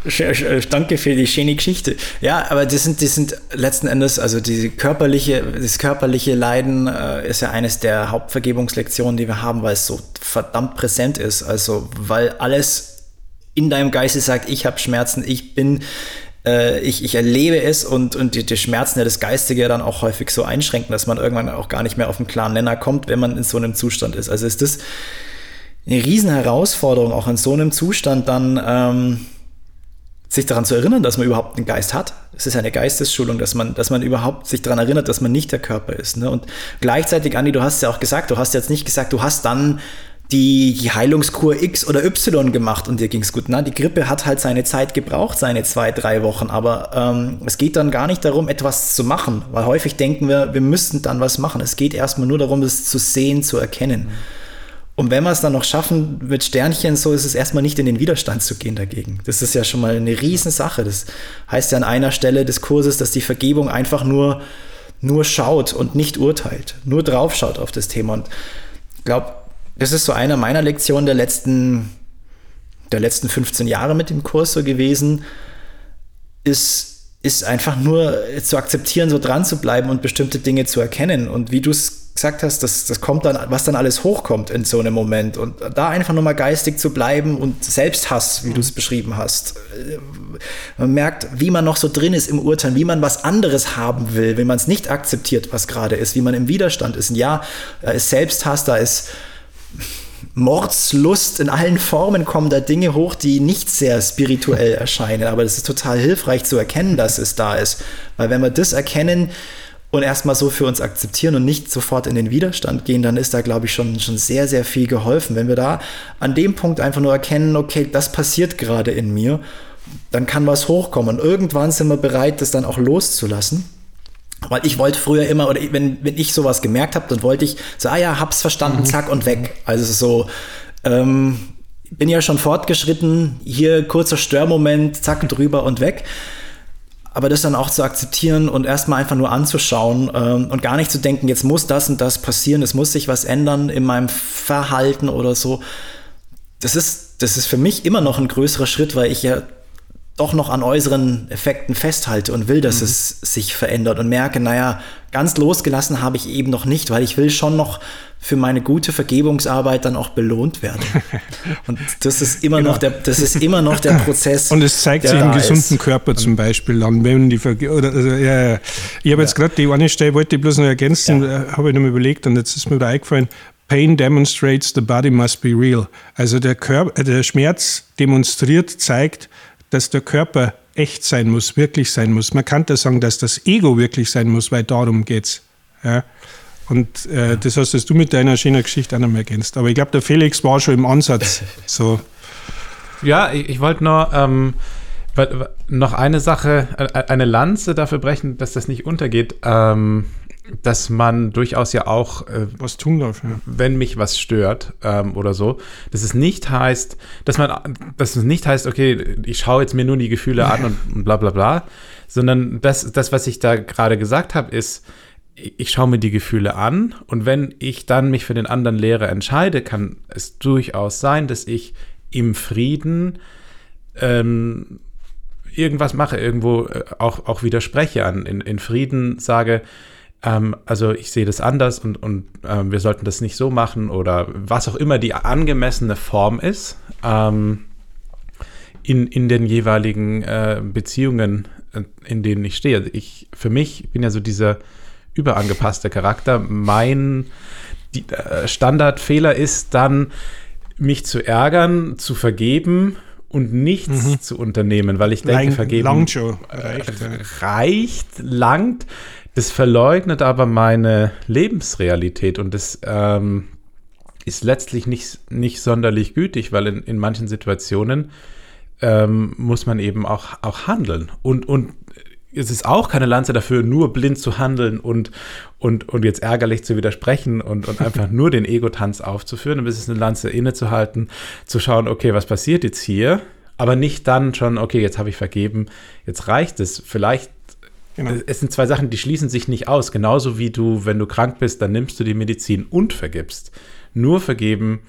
Äh, danke für die schöne Geschichte. Ja, aber das sind, das sind letzten Endes, also diese körperliche, das körperliche Leiden äh, ist ja eines der Hauptvergebungslektionen, die wir haben, weil es so verdammt präsent ist. Also, weil alles in deinem Geiste sagt, ich habe Schmerzen, ich bin, äh, ich, ich erlebe es und, und die, die Schmerzen ja das Geistige dann auch häufig so einschränken, dass man irgendwann auch gar nicht mehr auf einen klaren Nenner kommt, wenn man in so einem Zustand ist. Also ist das eine riesen Herausforderung, auch in so einem Zustand dann, ähm, sich daran zu erinnern, dass man überhaupt einen Geist hat. Es ist eine Geistesschulung, dass man, dass man überhaupt sich daran erinnert, dass man nicht der Körper ist. Ne? Und gleichzeitig, Andi, du hast ja auch gesagt, du hast jetzt nicht gesagt, du hast dann die, Heilungskur X oder Y gemacht und dir ging es gut. Na, die Grippe hat halt seine Zeit gebraucht, seine zwei, drei Wochen. Aber ähm, es geht dann gar nicht darum, etwas zu machen, weil häufig denken wir, wir müssten dann was machen. Es geht erstmal nur darum, es zu sehen, zu erkennen. Mhm. Und wenn wir es dann noch schaffen mit Sternchen, so ist es erstmal nicht in den Widerstand zu gehen dagegen. Das ist ja schon mal eine Riesensache. Das heißt ja an einer Stelle des Kurses, dass die Vergebung einfach nur, nur schaut und nicht urteilt, nur draufschaut auf das Thema. Und ich glaube, das ist so einer meiner Lektionen der letzten, der letzten 15 Jahre mit dem Kurs so gewesen, ist, ist einfach nur zu akzeptieren, so dran zu bleiben und bestimmte Dinge zu erkennen. Und wie du es gesagt hast, das, das kommt dann, was dann alles hochkommt in so einem Moment. Und da einfach nochmal geistig zu bleiben und Selbsthass, wie du es beschrieben hast. Man merkt, wie man noch so drin ist im Urteil, wie man was anderes haben will, wenn man es nicht akzeptiert, was gerade ist, wie man im Widerstand ist. Und ja, da ist Selbsthass, da ist Mordslust in allen Formen kommen da Dinge hoch, die nicht sehr spirituell erscheinen. Aber das ist total hilfreich zu erkennen, dass es da ist. Weil wenn wir das erkennen, und erstmal so für uns akzeptieren und nicht sofort in den Widerstand gehen, dann ist da, glaube ich, schon, schon sehr, sehr viel geholfen. Wenn wir da an dem Punkt einfach nur erkennen, okay, das passiert gerade in mir, dann kann was hochkommen. Und irgendwann sind wir bereit, das dann auch loszulassen. Weil ich wollte früher immer, oder wenn, wenn ich sowas gemerkt habe, dann wollte ich so, ah ja, hab's verstanden, mhm. zack und weg. Also so, ähm, bin ja schon fortgeschritten, hier kurzer Störmoment, zack drüber und weg aber das dann auch zu akzeptieren und erstmal einfach nur anzuschauen ähm, und gar nicht zu denken, jetzt muss das und das passieren, es muss sich was ändern in meinem Verhalten oder so. Das ist, das ist für mich immer noch ein größerer Schritt, weil ich ja doch noch an äußeren Effekten festhalte und will, dass mhm. es sich verändert und merke, naja, ganz losgelassen habe ich eben noch nicht, weil ich will schon noch für meine gute Vergebungsarbeit dann auch belohnt werden. Und das ist immer genau. noch der, das ist immer noch der Prozess. Und es zeigt sich im gesunden ist. Körper zum Beispiel dann, wenn die Verge oder also, ja, ja. Ich habe jetzt gerade die eine Stelle, wollte ich bloß noch ergänzen, ja. Äh, habe ich noch mal überlegt und jetzt ist mir wieder eingefallen, Pain demonstrates the body must be real. Also der, Körper, äh, der Schmerz demonstriert, zeigt, dass der Körper echt sein muss, wirklich sein muss. Man kann da sagen, dass das Ego wirklich sein muss, weil darum geht's. Ja. Und äh, das hast du mit deiner schönen Geschichte auch noch mal ergänzt. Aber ich glaube, der Felix war schon im Ansatz so. Ja, ich, ich wollte nur ähm, noch eine Sache, äh, eine Lanze dafür brechen, dass das nicht untergeht. Ähm, dass man durchaus ja auch äh, was tun darf, ja. wenn mich was stört ähm, oder so, dass es nicht heißt, dass man, dass es nicht heißt, okay, ich schaue jetzt mir nur die Gefühle an und, und bla bla bla, sondern das, das was ich da gerade gesagt habe, ist, ich schaue mir die Gefühle an und wenn ich dann mich für den anderen Lehrer entscheide, kann es durchaus sein, dass ich im Frieden ähm, irgendwas mache, irgendwo äh, auch, auch widerspreche an, in, in Frieden sage, ähm, also ich sehe das anders und, und ähm, wir sollten das nicht so machen oder was auch immer die angemessene Form ist ähm, in, in den jeweiligen äh, Beziehungen, äh, in denen ich stehe. Also ich, für mich bin ja so dieser überangepasste Charakter. Mein die, äh, Standardfehler ist dann, mich zu ärgern, zu vergeben und nichts mhm. zu unternehmen, weil ich denke, Lang, vergeben. Reicht, reicht, langt. Das verleugnet aber meine Lebensrealität und das ähm, ist letztlich nicht, nicht sonderlich gütig, weil in, in manchen Situationen ähm, muss man eben auch, auch handeln. Und, und es ist auch keine Lanze dafür, nur blind zu handeln und, und, und jetzt ärgerlich zu widersprechen und, und einfach nur den Ego-Tanz aufzuführen. Aber es ist eine Lanze innezuhalten, zu schauen, okay, was passiert jetzt hier? Aber nicht dann schon, okay, jetzt habe ich vergeben, jetzt reicht es. Vielleicht, genau. es sind zwei Sachen, die schließen sich nicht aus. Genauso wie du, wenn du krank bist, dann nimmst du die Medizin und vergibst. Nur vergeben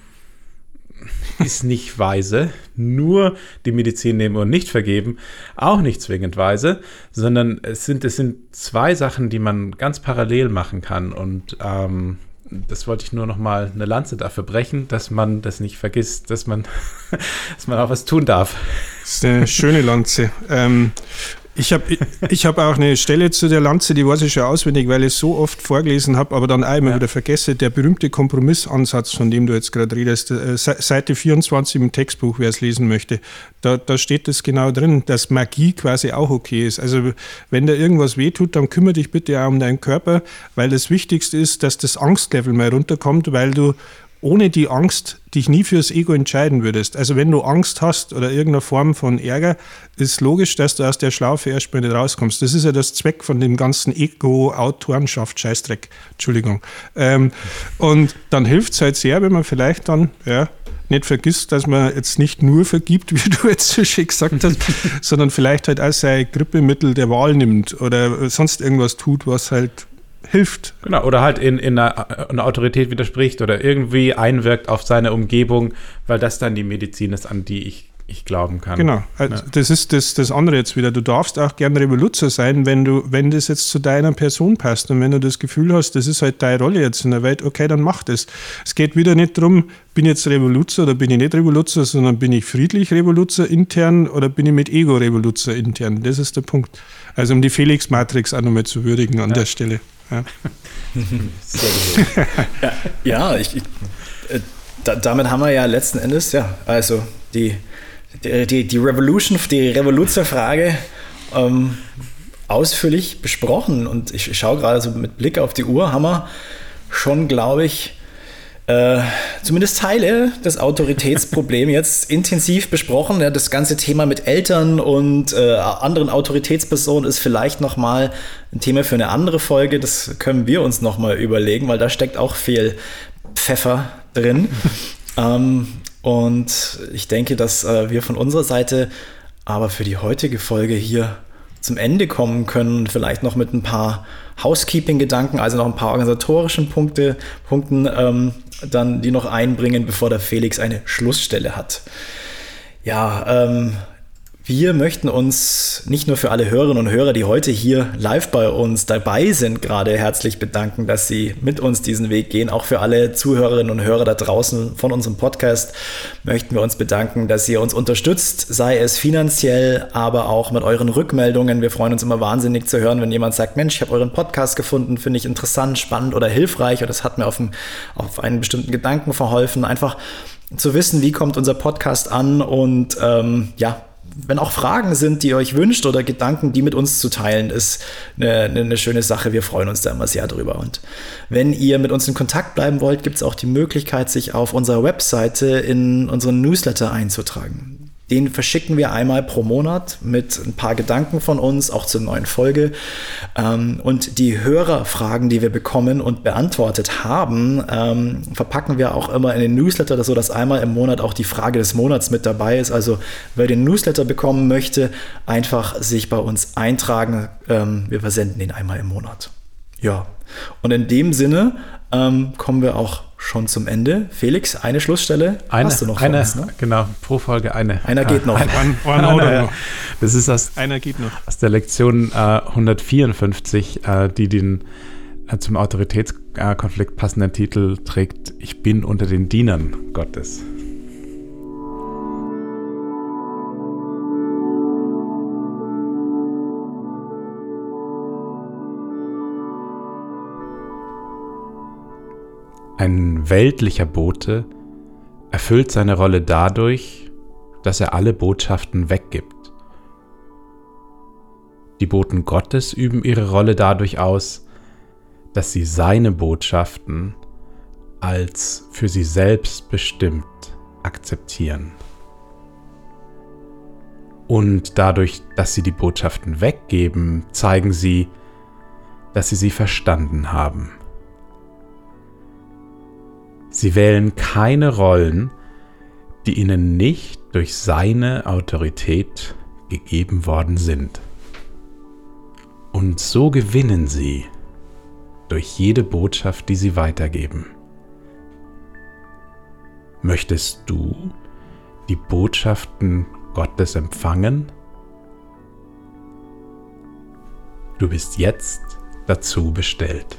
ist nicht weise. Nur die Medizin nehmen und nicht vergeben, auch nicht zwingend weise, sondern es sind, es sind zwei Sachen, die man ganz parallel machen kann. Und ähm, das wollte ich nur noch mal eine Lanze dafür brechen, dass man das nicht vergisst, dass man, dass man auch was tun darf. Das ist eine schöne Lanze. Ähm, ich habe ich hab auch eine Stelle zu der Lanze, die weiß ich schon auswendig, weil ich es so oft vorgelesen habe, aber dann immer ja. wieder vergesse. Der berühmte Kompromissansatz, von dem du jetzt gerade redest, äh, Seite 24 im Textbuch, wer es lesen möchte, da, da steht das genau drin, dass Magie quasi auch okay ist. Also wenn da irgendwas wehtut, dann kümmere dich bitte auch um deinen Körper, weil das Wichtigste ist, dass das Angstlevel mal runterkommt, weil du ohne die Angst dich nie fürs Ego entscheiden würdest. Also wenn du Angst hast oder irgendeine Form von Ärger, ist logisch, dass du aus der Schlaufe erstmal nicht rauskommst. Das ist ja das Zweck von dem ganzen Ego-Autorenschaft, Scheißdreck, Entschuldigung. Ähm, und dann hilft es halt sehr, wenn man vielleicht dann, ja, nicht vergisst, dass man jetzt nicht nur vergibt, wie du jetzt so schön gesagt hast, sondern vielleicht halt auch sein Grippemittel der Wahl nimmt oder sonst irgendwas tut, was halt hilft. Genau, oder halt in, in einer, einer, Autorität widerspricht oder irgendwie einwirkt auf seine Umgebung, weil das dann die Medizin ist, an die ich, ich glauben kann. Genau, also ja. das ist das, das andere jetzt wieder. Du darfst auch gern Revoluzer sein, wenn du, wenn das jetzt zu deiner Person passt und wenn du das Gefühl hast, das ist halt deine Rolle jetzt in der Welt, okay, dann mach das. Es geht wieder nicht darum, bin ich jetzt Revoluzer oder bin ich nicht Revoluzer, sondern bin ich friedlich Revoluzer intern oder bin ich mit Ego Revoluzer intern. Das ist der Punkt. Also um die Felix-Matrix auch nochmal zu würdigen an ja. der Stelle. Ja. Ja, ja ich, ich, äh, da, damit haben wir ja letzten Endes, ja, also die, die, die Revolution, die Revolution-Frage ähm, ausführlich besprochen. Und ich schaue gerade so mit Blick auf die Uhr, haben wir schon, glaube ich, äh, zumindest Teile des Autoritätsproblems jetzt intensiv besprochen. Ja, das ganze Thema mit Eltern und äh, anderen Autoritätspersonen ist vielleicht noch mal ein Thema für eine andere Folge. Das können wir uns noch mal überlegen, weil da steckt auch viel Pfeffer drin. ähm, und ich denke, dass äh, wir von unserer Seite aber für die heutige Folge hier zum Ende kommen können, vielleicht noch mit ein paar Housekeeping-Gedanken, also noch ein paar organisatorischen Punkte, Punkten, ähm, dann die noch einbringen, bevor der Felix eine Schlussstelle hat. Ja, ähm, wir möchten uns nicht nur für alle Hörerinnen und Hörer, die heute hier live bei uns dabei sind, gerade herzlich bedanken, dass sie mit uns diesen Weg gehen. Auch für alle Zuhörerinnen und Hörer da draußen von unserem Podcast möchten wir uns bedanken, dass ihr uns unterstützt, sei es finanziell, aber auch mit euren Rückmeldungen. Wir freuen uns immer wahnsinnig zu hören, wenn jemand sagt, Mensch, ich habe euren Podcast gefunden, finde ich interessant, spannend oder hilfreich und es hat mir auf, einen, auf einen bestimmten Gedanken verholfen. Einfach zu wissen, wie kommt unser Podcast an und ähm, ja, wenn auch Fragen sind, die ihr euch wünscht oder Gedanken, die mit uns zu teilen, ist eine, eine, schöne Sache. Wir freuen uns da immer sehr drüber. Und wenn ihr mit uns in Kontakt bleiben wollt, gibt es auch die Möglichkeit, sich auf unserer Webseite in unseren Newsletter einzutragen. Den verschicken wir einmal pro Monat mit ein paar Gedanken von uns, auch zur neuen Folge. Ähm, und die Hörerfragen, die wir bekommen und beantwortet haben, ähm, verpacken wir auch immer in den Newsletter, so dass einmal im Monat auch die Frage des Monats mit dabei ist. Also wer den Newsletter bekommen möchte, einfach sich bei uns eintragen. Ähm, wir versenden ihn einmal im Monat. Ja, und in dem Sinne kommen wir auch schon zum Ende. Felix, eine Schlussstelle eine, hast du noch eine, uns, ne? Genau, pro Folge eine. Einer geht noch. Ein, one, one einer, das ist aus, einer geht noch. aus der Lektion äh, 154, äh, die den äh, zum Autoritätskonflikt passenden Titel trägt, Ich bin unter den Dienern Gottes. Ein weltlicher Bote erfüllt seine Rolle dadurch, dass er alle Botschaften weggibt. Die Boten Gottes üben ihre Rolle dadurch aus, dass sie seine Botschaften als für sie selbst bestimmt akzeptieren. Und dadurch, dass sie die Botschaften weggeben, zeigen sie, dass sie sie verstanden haben. Sie wählen keine Rollen, die ihnen nicht durch seine Autorität gegeben worden sind. Und so gewinnen sie durch jede Botschaft, die sie weitergeben. Möchtest du die Botschaften Gottes empfangen? Du bist jetzt dazu bestellt.